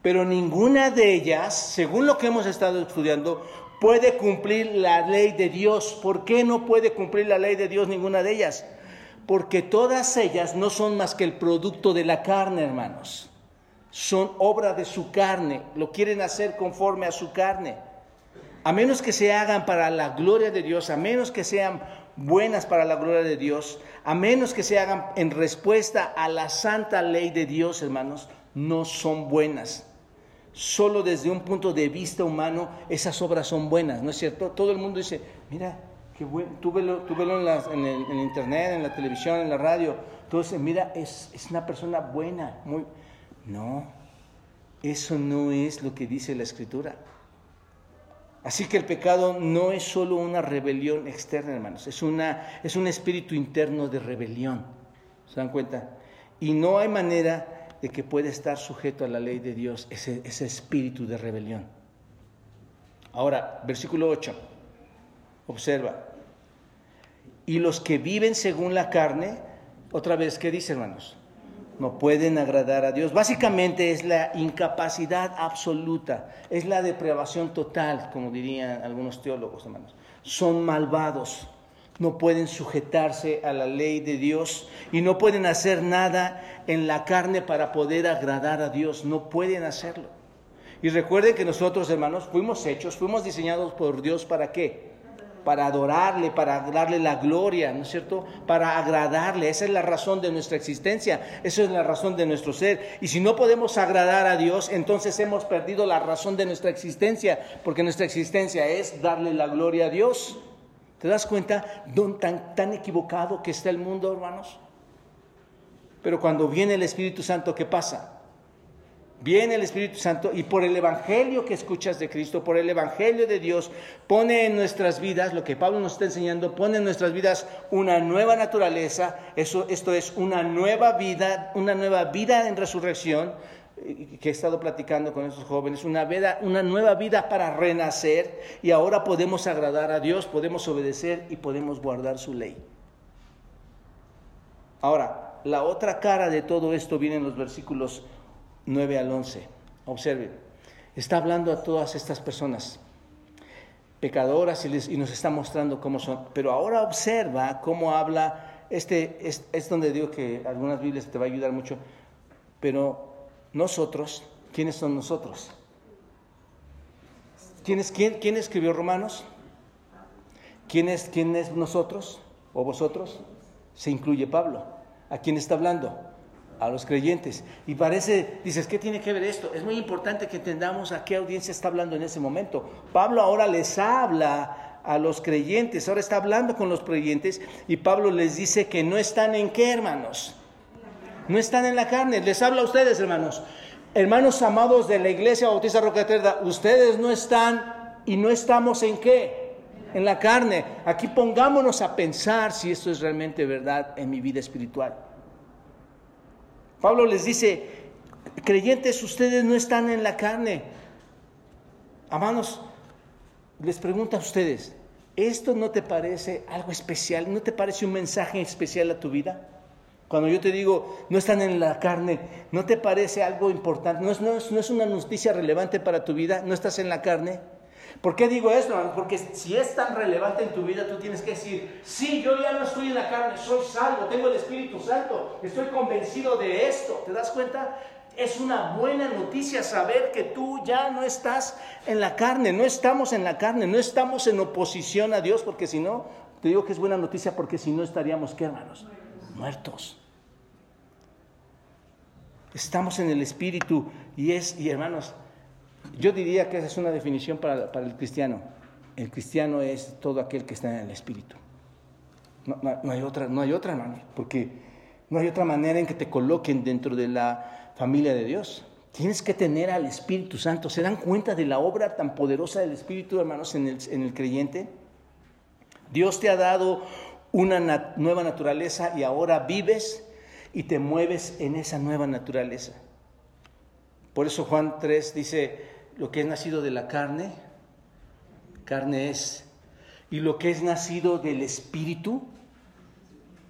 Pero ninguna de ellas, según lo que hemos estado estudiando, puede cumplir la ley de Dios. ¿Por qué no puede cumplir la ley de Dios ninguna de ellas? Porque todas ellas no son más que el producto de la carne, hermanos. Son obra de su carne, lo quieren hacer conforme a su carne. A menos que se hagan para la gloria de Dios, a menos que sean buenas para la gloria de Dios, a menos que se hagan en respuesta a la santa ley de Dios, hermanos, no son buenas solo desde un punto de vista humano esas obras son buenas, ¿no es cierto? Todo el mundo dice, mira, qué bueno, tú velo, en, el, internet, en la televisión, en la radio, dices, mira, es, es una persona buena, muy... No, eso no es lo que dice la escritura. Así que el pecado no es solo una rebelión externa, hermanos, es, una, es un espíritu interno de rebelión. ¿Se dan cuenta? Y no hay manera de que puede estar sujeto a la ley de Dios, ese, ese espíritu de rebelión. Ahora, versículo 8, observa. Y los que viven según la carne, otra vez, ¿qué dice hermanos? No pueden agradar a Dios. Básicamente es la incapacidad absoluta, es la depravación total, como dirían algunos teólogos, hermanos. Son malvados, no pueden sujetarse a la ley de Dios y no pueden hacer nada en la carne para poder agradar a Dios, no pueden hacerlo. Y recuerden que nosotros, hermanos, fuimos hechos, fuimos diseñados por Dios para qué? Para adorarle, para darle la gloria, ¿no es cierto? Para agradarle. Esa es la razón de nuestra existencia, esa es la razón de nuestro ser. Y si no podemos agradar a Dios, entonces hemos perdido la razón de nuestra existencia, porque nuestra existencia es darle la gloria a Dios. ¿Te das cuenta tan, tan equivocado que está el mundo, hermanos? Pero cuando viene el Espíritu Santo, ¿qué pasa? Viene el Espíritu Santo y por el Evangelio que escuchas de Cristo, por el Evangelio de Dios, pone en nuestras vidas, lo que Pablo nos está enseñando, pone en nuestras vidas una nueva naturaleza, eso, esto es una nueva vida, una nueva vida en resurrección, que he estado platicando con esos jóvenes, una, vida, una nueva vida para renacer y ahora podemos agradar a Dios, podemos obedecer y podemos guardar su ley. Ahora, la otra cara de todo esto viene en los versículos 9 al 11. Observen, está hablando a todas estas personas pecadoras y, nos está mostrando cómo son, pero ahora observa cómo habla, este es, es donde digo que algunas Biblias te va a ayudar mucho, pero nosotros, ¿quiénes son nosotros? ¿Quién, es, quién, escribió Romanos? ¿Quién es, ¿Quién es nosotros o vosotros? Se incluye Pablo. ¿A quién está hablando? a los creyentes. Y parece, dices, ¿qué tiene que ver esto? Es muy importante que entendamos a qué audiencia está hablando en ese momento. Pablo ahora les habla a los creyentes, ahora está hablando con los creyentes y Pablo les dice que no están en qué, hermanos. No están en la carne. Les habla a ustedes, hermanos. Hermanos amados de la iglesia Bautista Roca Eterna, ustedes no están y no estamos en qué? En la carne. Aquí pongámonos a pensar si esto es realmente verdad en mi vida espiritual. Pablo les dice, creyentes, ustedes no están en la carne. Hermanos, les pregunto a ustedes, ¿esto no te parece algo especial? ¿No te parece un mensaje especial a tu vida? Cuando yo te digo, no están en la carne, ¿no te parece algo importante? ¿No es, no es, una noticia relevante para tu vida? ¿No estás en la carne? ¿Por qué digo esto? Porque si es tan relevante en tu vida, tú tienes que decir, sí, yo ya no estoy en la carne, soy salvo, tengo el Espíritu Santo, estoy convencido de esto. ¿Te das cuenta? Es una buena noticia saber que tú ya no estás en la carne, no estamos en la carne, no estamos en oposición a Dios, porque si no, te digo que es buena noticia porque si no estaríamos, ¿qué hermanos? Muertos. Estamos en el Espíritu y es, y hermanos, yo diría que esa es una definición para, el cristiano. El cristiano es todo aquel que está en el Espíritu. No, hay otra, no hay otra, hermano, porque no hay otra manera en que te coloquen dentro de la familia de Dios. Tienes que tener al Espíritu Santo. ¿Se dan cuenta de la obra tan poderosa del Espíritu, hermanos, en el creyente? Dios te ha dado una nueva naturaleza y ahora vives y te mueves en esa nueva naturaleza. Por eso Juan 3 dice, lo que es nacido de la carne, carne es. Y lo que es nacido del espíritu,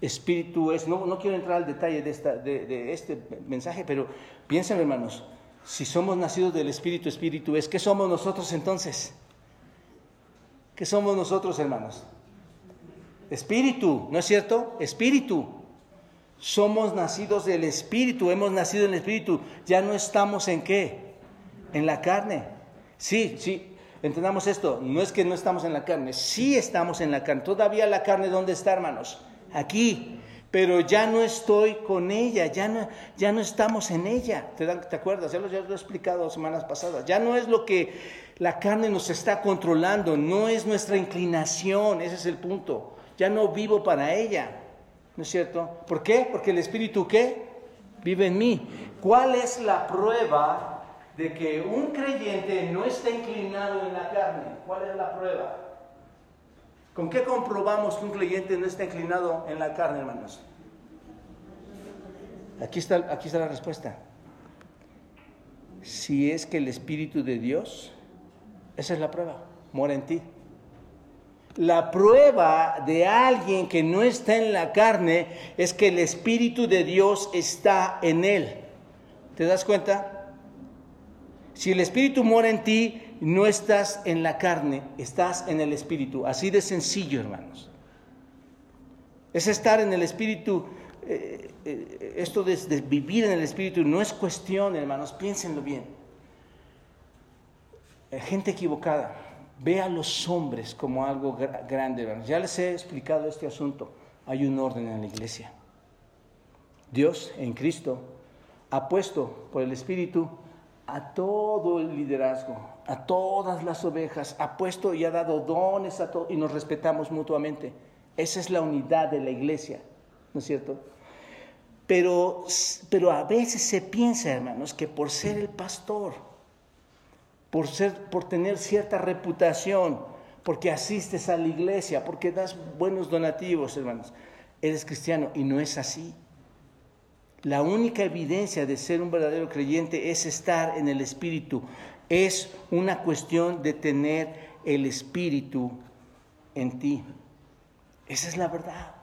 espíritu es. No, no quiero entrar al detalle de, esta, de, este mensaje, pero piensen hermanos, si somos nacidos del espíritu, espíritu es, ¿qué somos nosotros entonces? ¿Qué somos nosotros hermanos? Espíritu, ¿no es cierto? Espíritu. Somos nacidos del espíritu, hemos nacido en el espíritu, ya no estamos en qué? en la carne. Sí, sí, entendamos esto, no es que no estamos en la carne, sí estamos en la carne. Todavía la carne, ¿dónde está, hermanos? Aquí. Pero ya no estoy con ella, ya no, ya no estamos en ella. ¿Te, ¿Te acuerdas? Ya lo, ya lo he explicado semanas pasadas. Ya no es lo que la carne nos está controlando, no es nuestra inclinación, ese es el punto. Ya no vivo para ella, ¿no es cierto? ¿Por qué? Porque el Espíritu ¿qué? Vive en mí. ¿Cuál es la prueba de que un creyente no está inclinado en la carne. ¿Cuál es la prueba? ¿Con qué comprobamos que un creyente no está inclinado en la carne, hermanos? Aquí está, aquí está la respuesta. Si es que el Espíritu de Dios, esa es la prueba, mora en ti. La prueba de alguien que no está en la carne es que el Espíritu de Dios está en él. ¿Te das cuenta? Si el Espíritu mora en ti, no estás en la carne, estás en el Espíritu. Así de sencillo, hermanos. Es estar en el Espíritu. Eh, eh, esto de, vivir en el Espíritu no es cuestión, hermanos, piénsenlo bien. Gente equivocada ve a los hombres como algo grande, hermanos. Ya les he explicado este asunto. Hay un orden en la iglesia. Dios en Cristo ha puesto por el Espíritu a todo el liderazgo, a todas las ovejas, ha puesto y ha dado dones a todos y nos respetamos mutuamente. Esa es la unidad de la iglesia, ¿no es cierto? Pero, pero a veces se piensa, hermanos, que por ser el pastor, por, ser, por tener cierta reputación, porque asistes a la iglesia, porque das buenos donativos, hermanos, eres cristiano y no es así. La única evidencia de ser un verdadero creyente es estar en el Espíritu. Es una cuestión de tener el Espíritu en ti. Esa es la verdad.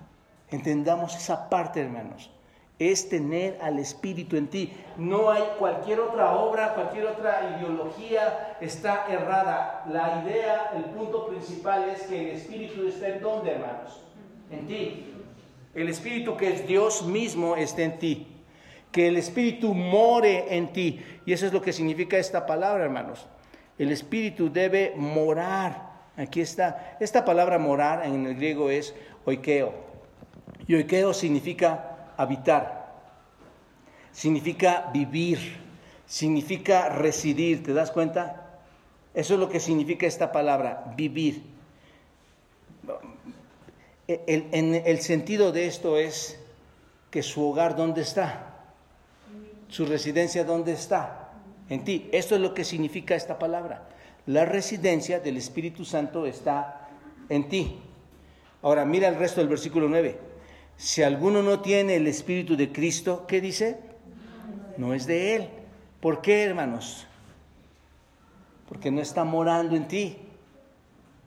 Entendamos esa parte, hermanos. Es tener al Espíritu en ti. No hay cualquier otra obra, cualquier otra ideología está errada. La idea, el punto principal es que el Espíritu está en dónde, hermanos? En ti. El Espíritu que es Dios mismo está en ti. Que el Espíritu more en ti. Y eso es lo que significa esta palabra, hermanos. El Espíritu debe morar. Aquí está. Esta palabra morar en el griego es oikeo. Y oikeo significa habitar. significa vivir, significa residir, ¿te das cuenta? Eso es lo que significa esta palabra, vivir. El, en el sentido de esto es que su hogar, ¿dónde está? Su residencia, ¿dónde está? En ti. Esto es lo que significa esta palabra. La residencia del Espíritu Santo está en ti. Ahora, mira el resto del versículo 9. Si alguno no tiene el Espíritu de Cristo, ¿qué dice? No es de Él. ¿Por qué, hermanos? Porque no está morando en ti.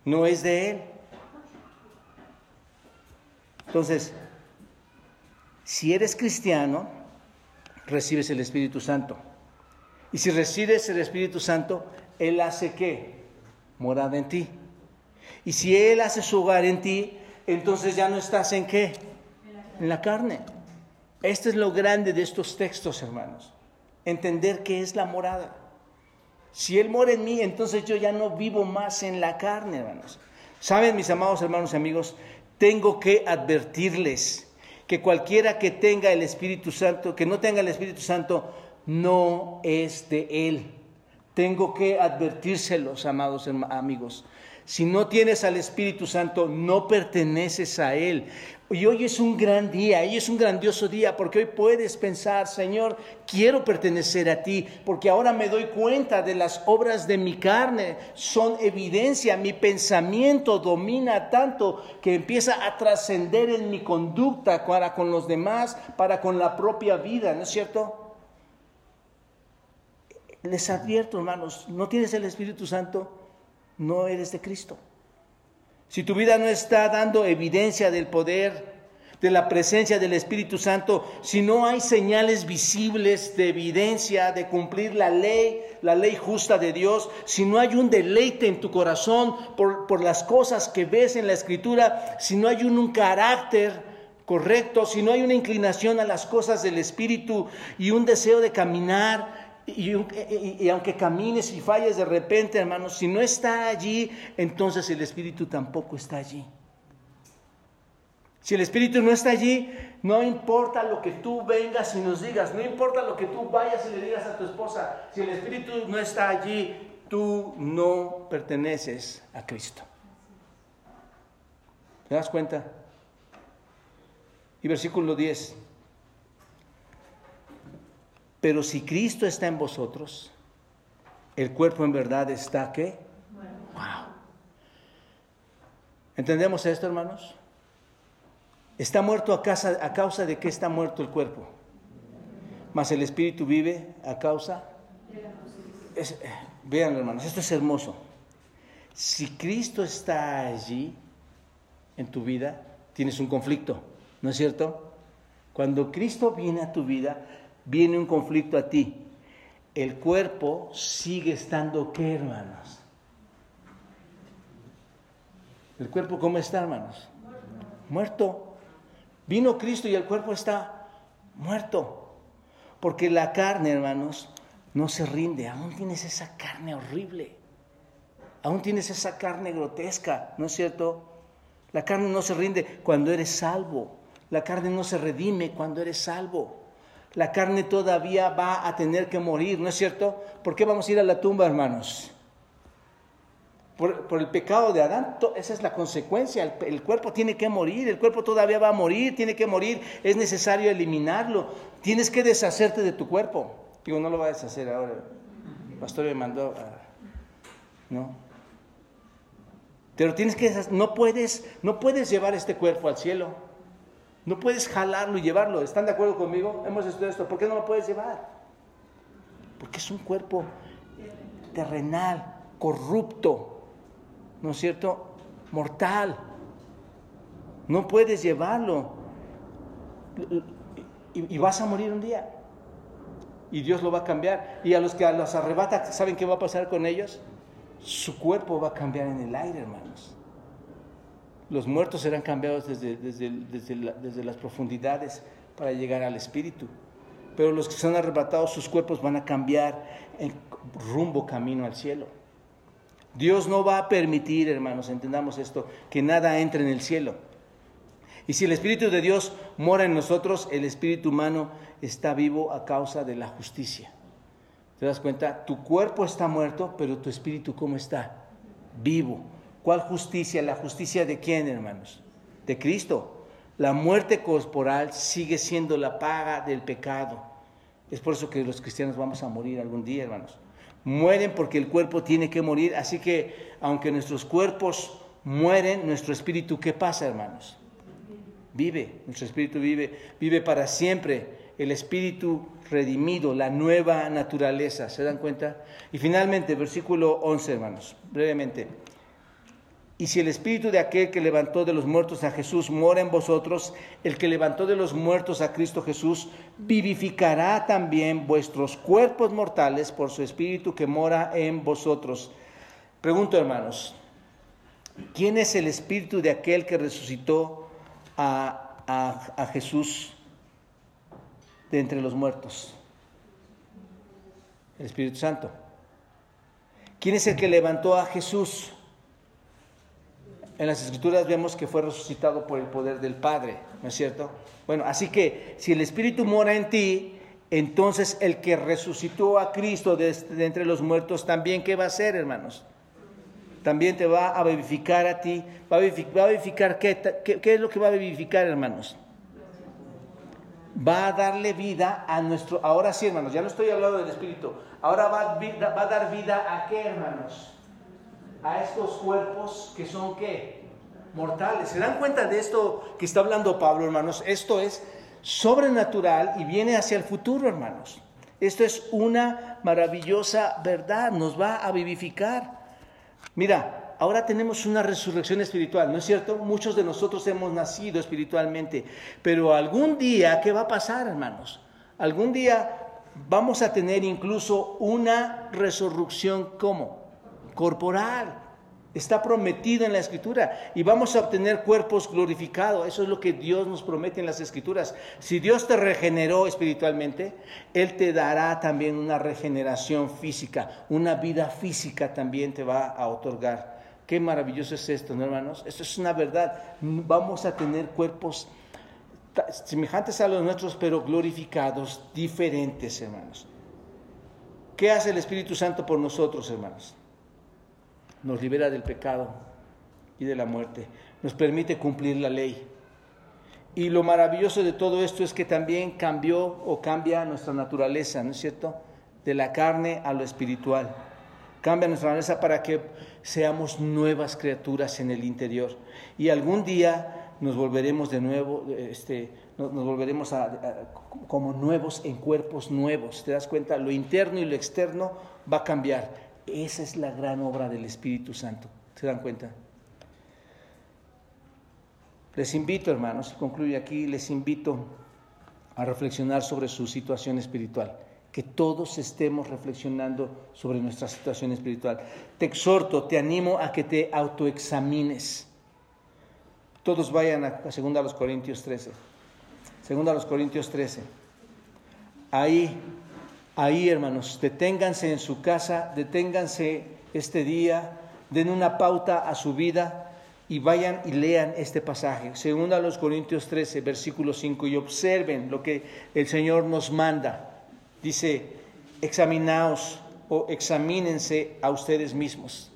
No es de Él. Entonces, si eres cristiano, recibes el Espíritu Santo. Y si recibes el Espíritu Santo, Él hace qué? Morada en ti. Y si Él hace su hogar en ti, entonces ya no estás en qué? En la carne. Este es lo grande de estos textos, hermanos. Entender qué es la morada. Si Él mora en mí, entonces yo ya no vivo más en la carne, hermanos. Saben, mis amados hermanos y amigos, tengo que advertirles que cualquiera que tenga el Espíritu Santo, que no tenga el Espíritu Santo, no es de Él. Tengo que advertírselos, amados amigos. Si no tienes al Espíritu Santo, no perteneces a Él. Y hoy es un gran día, hoy es un grandioso día, porque hoy puedes pensar, Señor, quiero pertenecer a ti, porque ahora me doy cuenta de las obras de mi carne, son evidencia, mi pensamiento domina tanto que empieza a trascender en mi conducta para con los demás, para con la propia vida, ¿no es cierto? Les advierto, hermanos, no tienes el Espíritu Santo, no eres de Cristo. Si tu vida no está dando evidencia del poder, de la presencia del Espíritu Santo, si no hay señales visibles de evidencia de cumplir la ley, la ley justa de Dios, si no hay un deleite en tu corazón por, las cosas que ves en la Escritura, si no hay un carácter correcto, si no hay una inclinación a las cosas del Espíritu y un deseo de caminar y, aunque camines y falles de repente, hermanos, si no está allí, entonces el Espíritu tampoco está allí. Si el Espíritu no está allí, no importa lo que tú vengas y nos digas, no importa lo que tú vayas y le digas a tu esposa, si el Espíritu no está allí, tú no perteneces a Cristo. ¿Te das cuenta? Y versículo 10. Pero si Cristo está en vosotros, el cuerpo en verdad está qué? Wow. ¿Entendemos esto, hermanos? Está muerto a causa, a causa de qué está muerto el cuerpo. Mas el espíritu vive a causa. Es, vean, hermanos, esto es hermoso. Si Cristo está allí en tu vida, tienes un conflicto, ¿no es cierto? Cuando Cristo viene a tu vida, viene un conflicto a ti, el cuerpo sigue estando qué, hermanos? ¿El cuerpo cómo está, hermanos? Muerto. Vino Cristo y el cuerpo está muerto. Porque la carne, hermanos, no se rinde. Aún tienes esa carne horrible. Aún tienes esa carne grotesca, ¿no es cierto? La carne no se rinde cuando eres salvo. La carne no se redime cuando eres salvo la carne todavía va a tener que morir, ¿no es cierto? ¿Por qué vamos a ir a la tumba, hermanos? Por, el pecado de Adán, esa es la consecuencia, el, cuerpo tiene que morir, el cuerpo todavía va a morir, tiene que morir, es necesario eliminarlo, tienes que deshacerte de tu cuerpo. Digo, no lo va a deshacer ahora, el pastor me mandó, a, ¿no? Pero tienes que, no puedes, no puedes llevar este cuerpo al cielo. No puedes jalarlo y llevarlo. ¿Están de acuerdo conmigo? Hemos estudiado esto. ¿Por qué no lo puedes llevar? Porque es un cuerpo terrenal, corrupto, ¿no es cierto? Mortal. No puedes llevarlo. Y, vas a morir un día. Y Dios lo va a cambiar. Y a los que los arrebata, ¿saben qué va a pasar con ellos? Su cuerpo va a cambiar en el aire, hermanos. Los muertos serán cambiados desde, desde, las profundidades para llegar al Espíritu. Pero los que son arrebatados, sus cuerpos van a cambiar en rumbo camino al cielo. Dios no va a permitir, hermanos, entendamos esto, que nada entre en el cielo. Y si el Espíritu de Dios mora en nosotros, el espíritu humano está vivo a causa de la justicia. ¿Te das cuenta? Tu cuerpo está muerto, pero tu espíritu ¿cómo está? Vivo. ¿Cuál justicia? ¿La justicia de quién, hermanos? De Cristo. La muerte corporal sigue siendo la paga del pecado. Es por eso que los cristianos vamos a morir algún día, hermanos. Mueren porque el cuerpo tiene que morir. Así que aunque nuestros cuerpos mueren, nuestro espíritu, ¿qué pasa, hermanos? Vive, nuestro espíritu vive, vive para siempre. El espíritu redimido, la nueva naturaleza, ¿se dan cuenta? Y finalmente, versículo 11, hermanos, brevemente. Y si el espíritu de aquel que levantó de los muertos a Jesús mora en vosotros, el que levantó de los muertos a Cristo Jesús vivificará también vuestros cuerpos mortales por su espíritu que mora en vosotros. Pregunto, hermanos, ¿quién es el espíritu de aquel que resucitó a, Jesús de entre los muertos? El Espíritu Santo. ¿Quién es el que levantó a Jesús? En las escrituras vemos que fue resucitado por el poder del Padre, ¿no es cierto? Bueno, así que si el Espíritu mora en ti, entonces el que resucitó a Cristo de, entre los muertos también, ¿qué va a hacer, hermanos? También te va a vivificar a ti. ¿Va a vivificar, qué, qué, es lo que va a vivificar, hermanos? Va a darle vida a nuestro... Ahora sí, hermanos, ya no estoy hablando del Espíritu. Ahora va, va a dar vida a qué, hermanos? A estos cuerpos que son qué? Mortales. ¿Se dan cuenta de esto que está hablando Pablo, hermanos? Esto es sobrenatural y viene hacia el futuro, hermanos. Esto es una maravillosa verdad, nos va a vivificar. Mira, ahora tenemos una resurrección espiritual, ¿no es cierto? Muchos de nosotros hemos nacido espiritualmente, pero algún día, ¿qué va a pasar, hermanos? Algún día vamos a tener incluso una resurrección, ¿cómo? Corporal. Está prometido en la escritura y vamos a obtener cuerpos glorificados. Eso es lo que Dios nos promete en las escrituras. Si Dios te regeneró espiritualmente, Él te dará también una regeneración física, una vida física también te va a otorgar. Qué maravilloso es esto, ¿no, hermanos? Esto es una verdad. Vamos a tener cuerpos semejantes a los nuestros, pero glorificados, diferentes, hermanos. ¿Qué hace el Espíritu Santo por nosotros, hermanos? Nos libera del pecado y de la muerte, nos permite cumplir la ley. Y lo maravilloso de todo esto es que también cambió o cambia nuestra naturaleza, ¿no es cierto? De la carne a lo espiritual. Cambia nuestra naturaleza para que seamos nuevas criaturas en el interior. Y algún día nos volveremos de nuevo, este, nos, volveremos como nuevos en cuerpos nuevos. ¿Te das cuenta? Lo interno y lo externo va a cambiar esa es la gran obra del Espíritu Santo. ¿Se dan cuenta? Les invito, hermanos, concluyo aquí, les invito a reflexionar sobre su situación espiritual. Que todos estemos reflexionando sobre nuestra situación espiritual. Te exhorto, te animo a que te autoexamines. Todos vayan a, a los Corintios 13. Segunda los Corintios 13. Ahí Ahí, hermanos, deténganse en su casa, deténganse este día, den una pauta a su vida y vayan y lean este pasaje. Según a los Corintios 13, versículo 5, y observen lo que el Señor nos manda. Dice, examinaos o examínense a ustedes mismos.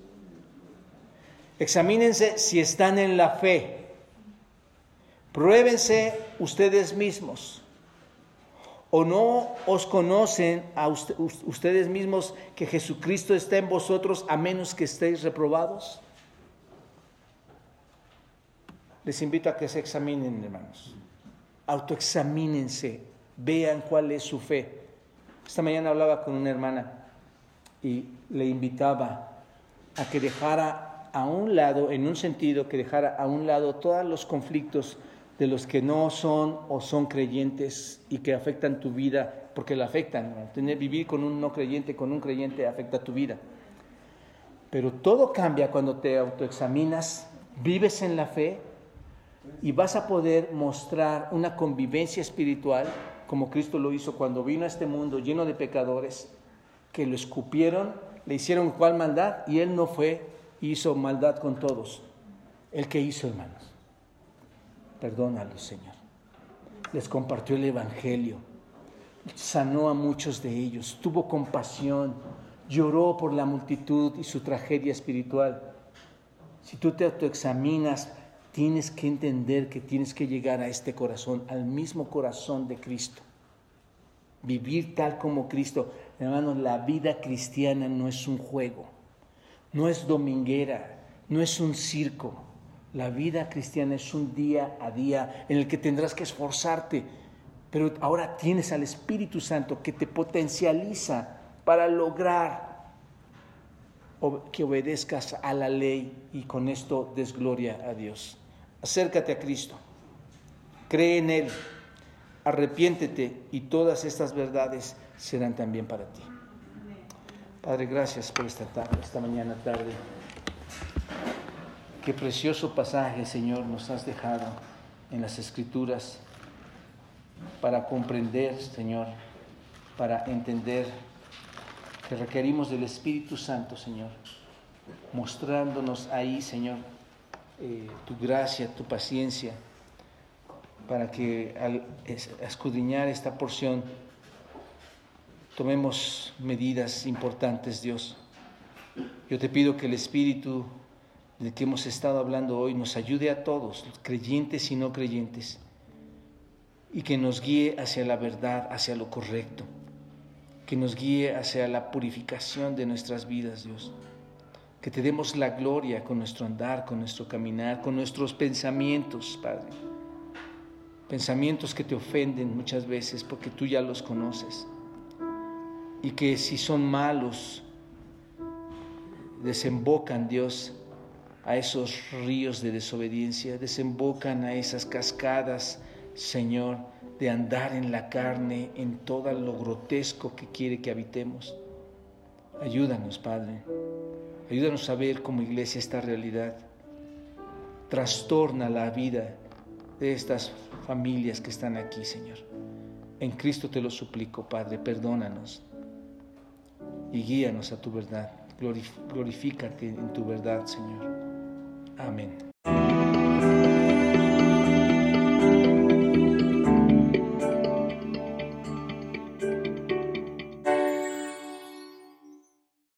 Examínense si están en la fe. Pruébense ustedes mismos ¿O no os conocen a ustedes mismos que Jesucristo está en vosotros a menos que estéis reprobados? Les invito a que se examinen, hermanos. Autoexamínense, vean cuál es su fe. Esta mañana hablaba con una hermana y le invitaba a que dejara a un lado, en un sentido, que dejara a un lado todos los conflictos de los que no son o son creyentes y que afectan tu vida, porque la afectan. Tener, vivir con un no creyente, con un creyente, afecta tu vida. Pero todo cambia cuando te autoexaminas, vives en la fe y vas a poder mostrar una convivencia espiritual como Cristo lo hizo cuando vino a este mundo lleno de pecadores que lo escupieron, le hicieron cual maldad y él no fue, hizo maldad con todos. El que hizo, hermanos Perdónalos, Señor. Les compartió el Evangelio. Sanó a muchos de ellos. Tuvo compasión. Lloró por la multitud y su tragedia espiritual. Si tú te autoexaminas, tienes que entender que tienes que llegar a este corazón, al mismo corazón de Cristo. Vivir tal como Cristo. Hermanos, la vida cristiana no es un juego, no es dominguera, no es un circo. La vida cristiana es un día a día en el que tendrás que esforzarte, pero ahora tienes al Espíritu Santo que te potencializa para lograr que obedezcas a la ley y con esto des gloria a Dios. Acércate a Cristo, cree en Él, arrepiéntete y todas estas verdades serán también para ti. Padre, gracias por esta tarde, esta mañana tarde. Qué precioso pasaje, Señor, nos has dejado en las Escrituras para comprender, Señor, para entender que requerimos del Espíritu Santo, Señor, mostrándonos ahí, Señor, eh, tu gracia, tu paciencia, para que al escudriñar esta porción tomemos medidas importantes, Dios. Yo te pido que el Espíritu del que hemos estado hablando hoy nos ayude a todos, creyentes y no creyentes, y que nos guíe hacia la verdad, hacia lo correcto que nos guíe hacia la purificación de nuestras vidas, Dios. Que te demos la gloria con nuestro andar, con nuestro caminar, con nuestros pensamientos, Padre. Pensamientos que te ofenden muchas veces porque tú ya los conoces. Y que si son malos, desembocan, Dios, a esos ríos de desobediencia, desembocan a esas cascadas, Señor, de andar en la carne, en todo lo grotesco que quiere que habitemos. Ayúdanos, Padre. Ayúdanos a ver como iglesia esta realidad. Trastorna la vida de estas familias que están aquí, Señor. En Cristo te lo suplico, Padre, perdónanos y guíanos a tu verdad. Glorifícate en tu verdad, Señor. Amén.